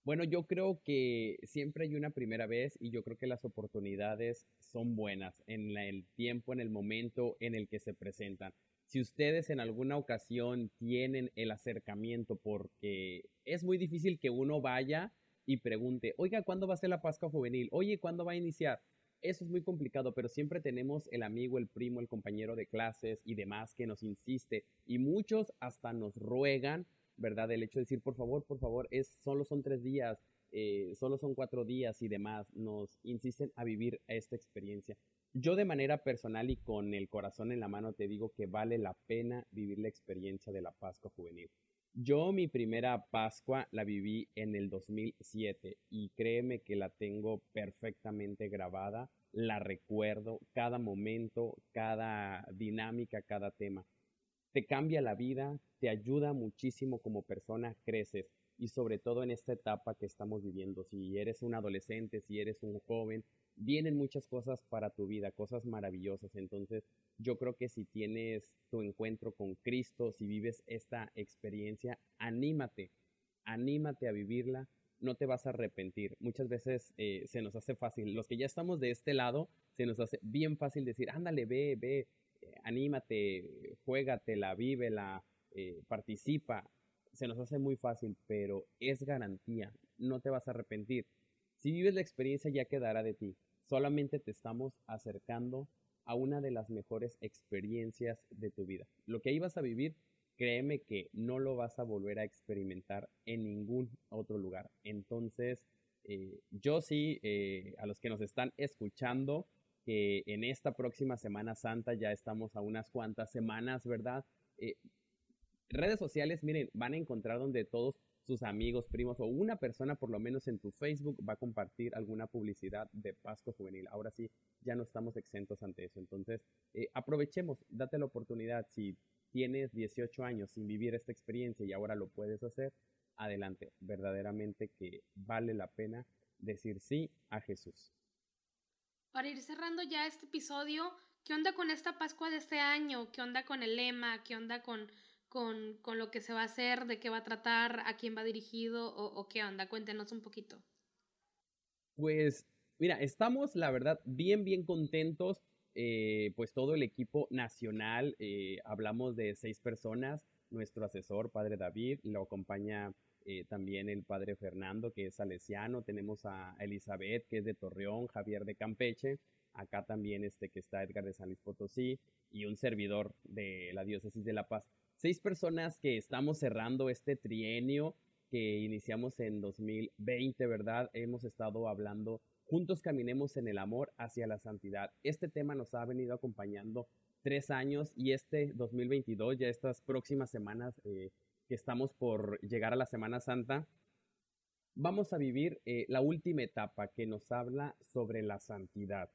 Bueno, yo creo que siempre hay una primera vez y yo creo que las oportunidades son buenas en el tiempo, en el momento en el que se presentan. Si ustedes en alguna ocasión tienen el acercamiento porque es muy difícil que uno vaya y pregunte, oiga, ¿cuándo va a ser la Pascua Juvenil? Oye, ¿cuándo va a iniciar? Eso es muy complicado, pero siempre tenemos el amigo, el primo, el compañero de clases y demás que nos insiste y muchos hasta nos ruegan, ¿verdad? El hecho de decir, por favor, por favor, es, solo son tres días, eh, solo son cuatro días y demás, nos insisten a vivir esta experiencia. Yo de manera personal y con el corazón en la mano te digo que vale la pena vivir la experiencia de la Pascua Juvenil. Yo mi primera Pascua la viví en el 2007 y créeme que la tengo perfectamente grabada, la recuerdo, cada momento, cada dinámica, cada tema. Te cambia la vida, te ayuda muchísimo como persona, creces y sobre todo en esta etapa que estamos viviendo. Si eres un adolescente, si eres un joven, vienen muchas cosas para tu vida, cosas maravillosas. Entonces, yo creo que si tienes tu encuentro con Cristo, si vives esta experiencia, anímate, anímate a vivirla, no te vas a arrepentir. Muchas veces eh, se nos hace fácil, los que ya estamos de este lado, se nos hace bien fácil decir, ándale, ve, ve, eh, anímate, juégatela, vívela, eh, participa. Se nos hace muy fácil, pero es garantía, no te vas a arrepentir. Si vives la experiencia ya quedará de ti. Solamente te estamos acercando a una de las mejores experiencias de tu vida. Lo que ibas a vivir, créeme que no lo vas a volver a experimentar en ningún otro lugar. Entonces, eh, yo sí, eh, a los que nos están escuchando, que en esta próxima Semana Santa ya estamos a unas cuantas semanas, ¿verdad? Eh, redes sociales, miren, van a encontrar donde todos sus amigos, primos o una persona por lo menos en tu Facebook va a compartir alguna publicidad de Pascua Juvenil. Ahora sí, ya no estamos exentos ante eso. Entonces, eh, aprovechemos, date la oportunidad. Si tienes 18 años sin vivir esta experiencia y ahora lo puedes hacer, adelante. Verdaderamente que vale la pena decir sí a Jesús. Para ir cerrando ya este episodio, ¿qué onda con esta Pascua de este año? ¿Qué onda con el lema? ¿Qué onda con, con, lo que se va a hacer? ¿De qué va a tratar? ¿A quién va dirigido? ¿O, qué onda? Cuéntenos un poquito. Pues, mira, estamos, la verdad, bien, bien contentos. Eh, pues todo el equipo nacional, eh, hablamos de seis personas, nuestro asesor, Padre David, lo acompaña eh, también el padre Fernando, que es salesiano, tenemos a Elizabeth, que es de Torreón, Javier de Campeche, acá también este que está Edgar de San Luis Potosí y un servidor de la diócesis de La Paz. Seis personas que estamos cerrando este trienio que iniciamos en 2020, ¿verdad? Hemos estado hablando, juntos caminemos en el amor hacia la santidad. Este tema nos ha venido acompañando tres años y este 2022, ya estas próximas semanas, eh, que estamos por llegar a la Semana Santa, vamos a vivir eh, la última etapa que nos habla sobre la santidad.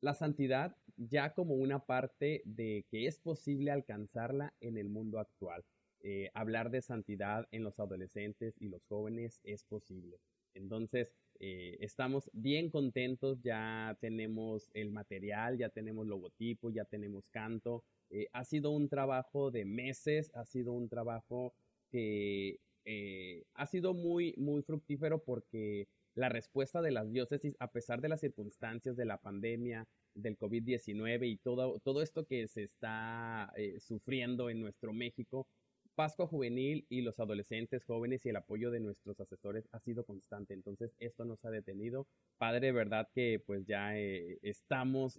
La santidad ya como una parte de que es posible alcanzarla en el mundo actual. Eh, hablar de santidad en los adolescentes y los jóvenes es posible. Entonces, eh, estamos bien contentos, ya tenemos el material, ya tenemos logotipo, ya tenemos canto, eh, ha sido un trabajo de meses, ha sido un trabajo que ha sido muy, muy fructífero porque la respuesta de las diócesis, a pesar de las circunstancias de la pandemia, del COVID-19 y todo, todo esto que se está eh, sufriendo en nuestro México, Pascua Juvenil y los adolescentes jóvenes y el apoyo de nuestros asesores ha sido constante. Entonces, esto nos ha detenido. Padre, verdad que pues ya estamos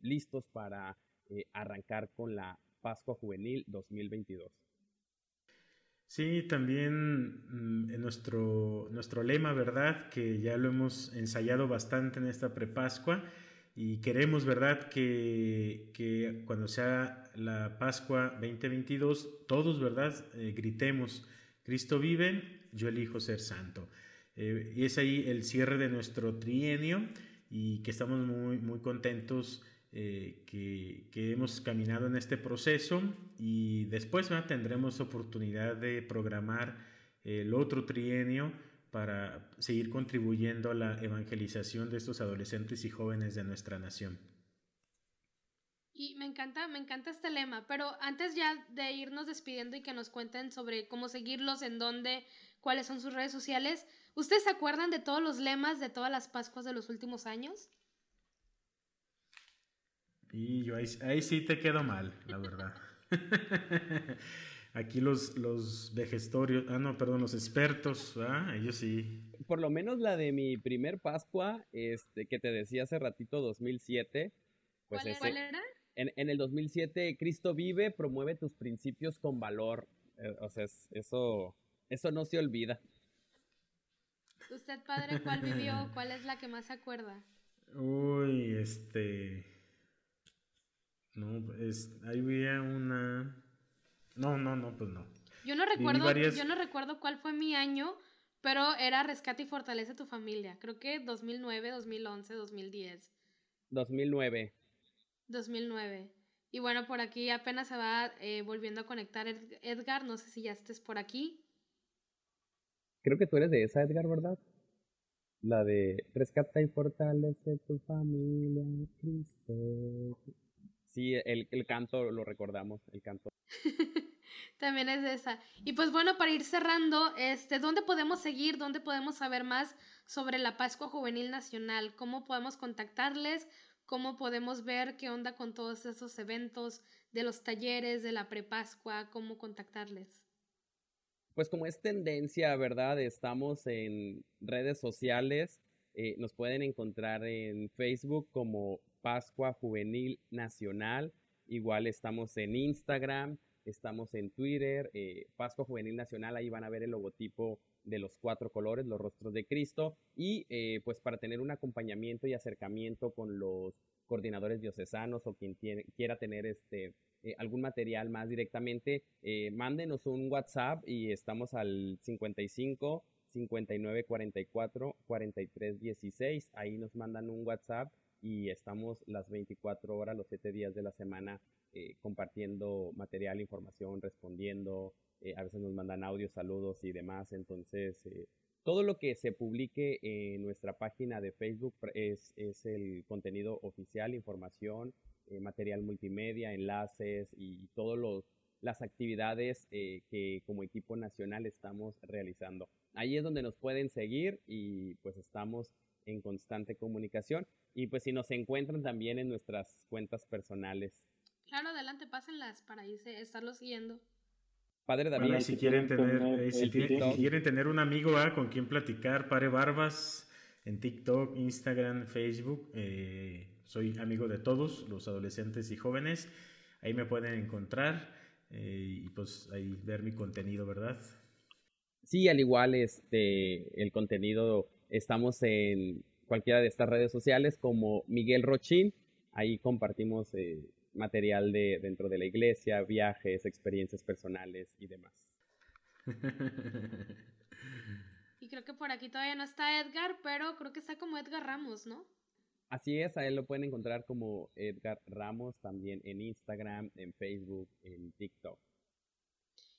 listos para eh, arrancar con la Pascua Juvenil 2022. Sí, también mm, en nuestro, nuestro lema, ¿verdad? Que ya lo hemos ensayado bastante en esta prepascua y queremos, ¿verdad? Que, que cuando sea la Pascua 2022, todos, ¿verdad? Eh, gritemos, Cristo vive, yo elijo ser santo. Eh, y es ahí el cierre de nuestro trienio y que estamos muy, muy contentos eh, que, hemos caminado en este proceso y después tendremos oportunidad de programar el otro trienio para seguir contribuyendo a la evangelización de estos adolescentes y jóvenes de nuestra nación. Y me encanta, me encanta este lema, pero antes ya de irnos despidiendo y que nos cuenten sobre cómo seguirlos, en dónde, cuáles son sus redes sociales, ¿ustedes se acuerdan de todos los lemas de todas las Pascuas de los últimos años? Y yo ahí, sí te quedo mal, la verdad. Aquí los, los vegestorios, ah, no, perdón, los expertos, ¿ah? ellos sí. Por lo menos la de mi primer Pascua, este, que te decía hace ratito, 2007. Pues ¿Cuál, era? En, en, el 2007, Cristo vive, promueve tus principios con valor. Eh, o sea, eso, eso no se olvida. ¿Usted, padre, cuál vivió? ¿Cuál es la que más se acuerda? Uy, este... No, es, ahí había una... No, no, no, pues no. Yo no recuerdo, yo no recuerdo cuál fue mi año, pero era Rescate y Fortalece tu Familia. Creo que 2009, 2011, 2010. 2009. 2009. Y bueno, por aquí apenas se va eh, volviendo a conectar Edgar. No sé si ya estés por aquí. Creo que tú eres de esa, Edgar, ¿verdad? La de Rescata y Fortalece tu Familia, Cristo. Sí, el, el canto lo recordamos, el canto. También es esa. Y pues bueno, para ir cerrando, este, ¿dónde podemos seguir? ¿Dónde podemos saber más sobre la Pascua Juvenil Nacional? ¿Cómo podemos contactarles? ¿Cómo podemos ver qué onda con todos esos eventos de los talleres, de la prepascua? ¿Cómo contactarles? Pues como es tendencia, ¿verdad? Estamos en redes sociales. Eh, nos pueden encontrar en Facebook como Pascua Juvenil Nacional. Igual estamos en Instagram, estamos en Twitter, eh, Pascua Juvenil Nacional, ahí van a ver el logotipo de los cuatro colores, los rostros de Cristo, y eh, pues para tener un acompañamiento y acercamiento con los coordinadores diocesanos o quien quiera tener este eh, algún material más directamente, mándenos un WhatsApp y estamos al 55 59 44 43 16. Ahí nos mandan un WhatsApp y estamos las 24 horas, los 7 días de la semana eh, compartiendo material, información, respondiendo. a veces nos mandan audios, saludos y demás. Entonces, todo lo que se publique en nuestra página de Facebook es, es el contenido oficial, información, eh, material multimedia, enlaces y todas las actividades eh, que como equipo nacional estamos realizando. Ahí es donde nos pueden seguir y pues estamos en constante comunicación y pues si nos encuentran también en nuestras cuentas personales. Claro, adelante, pásenlas para irse, estarlo siguiendo. Padre David. si, quieren tener, eh, si, quieren tener un amigo con quien platicar, Pare Barbas en TikTok, Instagram, Facebook. Eh, soy amigo de todos los adolescentes y jóvenes. Ahí me pueden encontrar eh, y pues ahí ver mi contenido, ¿verdad? Sí, al igual este el contenido estamos en cualquiera de estas redes sociales como Miguel Rochín. Ahí compartimos material de dentro de la iglesia, viajes, experiencias personales y demás. Y creo que por aquí todavía no está Edgar, pero creo que está como Edgar Ramos, ¿no? Así es, a él lo pueden encontrar como Edgar Ramos también en Instagram, en Facebook, en TikTok.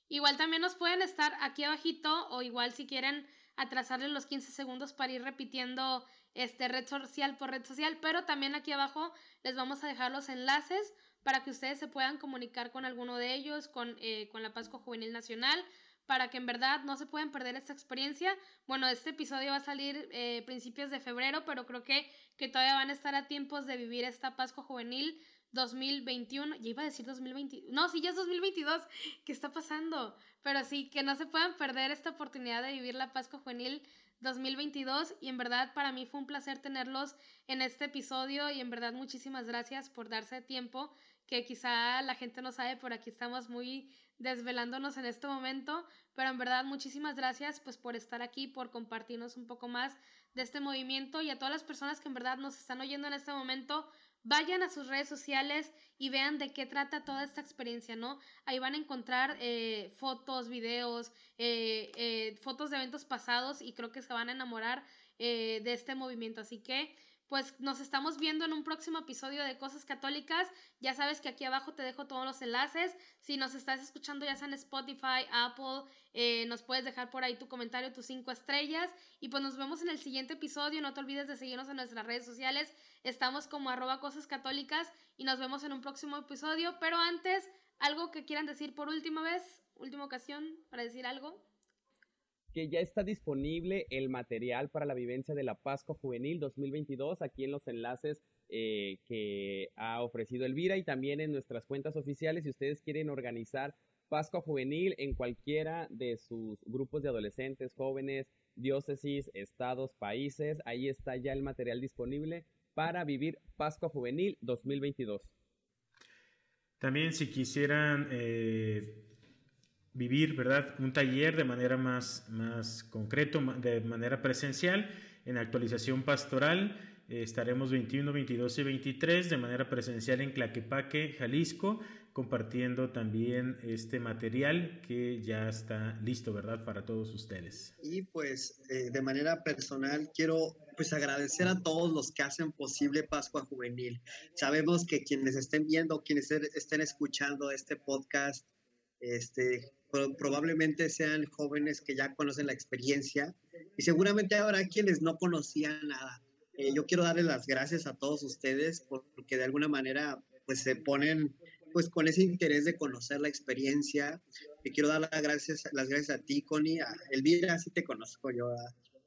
Igual también nos pueden estar aquí abajito o igual si quieren atrasarle los 15 segundos para ir repitiendo este red social por red social, pero también aquí abajo les vamos a dejar los enlaces para que ustedes se puedan comunicar con alguno de ellos, con, eh, con la Pascua Juvenil Nacional, para que en verdad no se puedan perder esta experiencia. Bueno, este episodio va a salir eh, principios de febrero, pero creo que, que todavía van a estar a tiempos de vivir esta Pascua Juvenil 2021, ya iba a decir 2020, no, sí, ya es 2022, ¿qué está pasando? Pero sí, que no se puedan perder esta oportunidad de vivir la Pascua Juvenil 2022 y en verdad para mí fue un placer tenerlos en este episodio y en verdad muchísimas gracias por darse tiempo que quizá la gente no sabe, por aquí estamos muy desvelándonos en este momento, pero en verdad muchísimas gracias pues por estar aquí, por compartirnos un poco más de este movimiento y a todas las personas que en verdad nos están oyendo en este momento, vayan a sus redes sociales y vean de qué trata toda esta experiencia, ¿no? Ahí van a encontrar eh, fotos, videos, eh, eh, fotos de eventos pasados y creo que se van a enamorar de este movimiento. Así que pues nos estamos viendo en un próximo episodio de Cosas Católicas. Ya sabes que aquí abajo te dejo todos los enlaces. Si nos estás escuchando ya sea en Spotify, Apple, eh, nos puedes dejar por ahí tu comentario, tus cinco estrellas. Y pues nos vemos en el siguiente episodio. No te olvides de seguirnos en nuestras redes sociales. Estamos como arroba Cosas Católicas y nos vemos en un próximo episodio. Pero antes, algo que quieran decir por última vez, última ocasión para decir algo que ya está disponible el material para la vivencia de la Pascua Juvenil 2022 aquí en los enlaces eh, que ha ofrecido Elvira y también en nuestras cuentas oficiales si ustedes quieren organizar Pascua Juvenil en cualquiera de sus grupos de adolescentes, jóvenes, diócesis, estados, países, ahí está ya el material disponible para vivir Pascua Juvenil 2022. También si quisieran eh, vivir, ¿verdad? Un taller de manera más, más concreto, de manera presencial, en actualización pastoral. Eh, estaremos 21, 22 y 23 de manera presencial en Claquepaque, Jalisco, compartiendo también este material que ya está listo, ¿verdad? Para todos ustedes. Y pues eh, de manera personal quiero pues agradecer a todos los que hacen posible Pascua Juvenil. Sabemos que quienes estén viendo, quienes estén escuchando este podcast, este, probablemente sean jóvenes que ya conocen la experiencia y seguramente habrá quienes no conocían nada. Eh, yo quiero darles las gracias a todos ustedes porque de alguna manera pues se ponen pues con ese interés de conocer la experiencia. Y quiero dar las gracias, las gracias a ti, Connie, a Elvira, sí te conozco yo,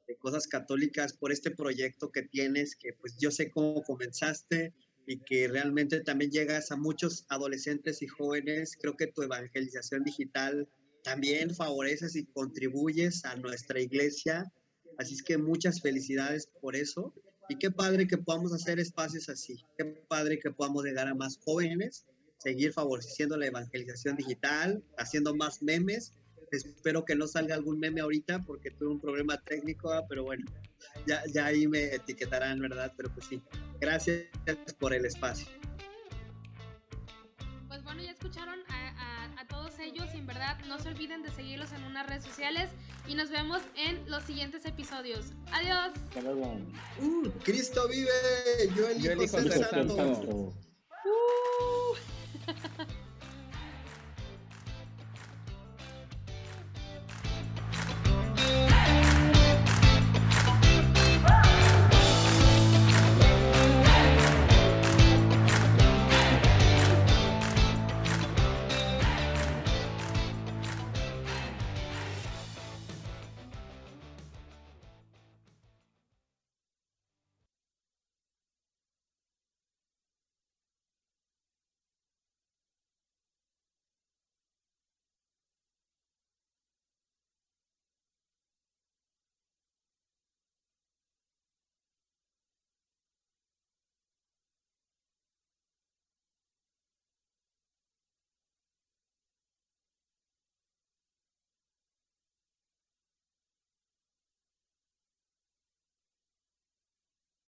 de Cosas Católicas, por este proyecto que tienes, que pues yo sé cómo comenzaste, y que realmente también llegas a muchos adolescentes y jóvenes. Creo que tu evangelización digital también favoreces y contribuyes a nuestra iglesia. Así es que muchas felicidades por eso. Y qué padre que podamos hacer espacios así. Qué padre que podamos llegar a más jóvenes, seguir favoreciendo la evangelización digital, haciendo más memes. Espero que no salga algún meme ahorita porque tuve un problema técnico, pero bueno, ya, ya ahí me etiquetarán, ¿verdad? Pero pues sí, gracias por el espacio. Pues bueno, ya escucharon ellos y en verdad no se olviden de seguirlos en unas redes sociales y nos vemos en los siguientes episodios. Adiós. Uh, Cristo vive, yo elijo, yo elijo ser santo. santo. Uh.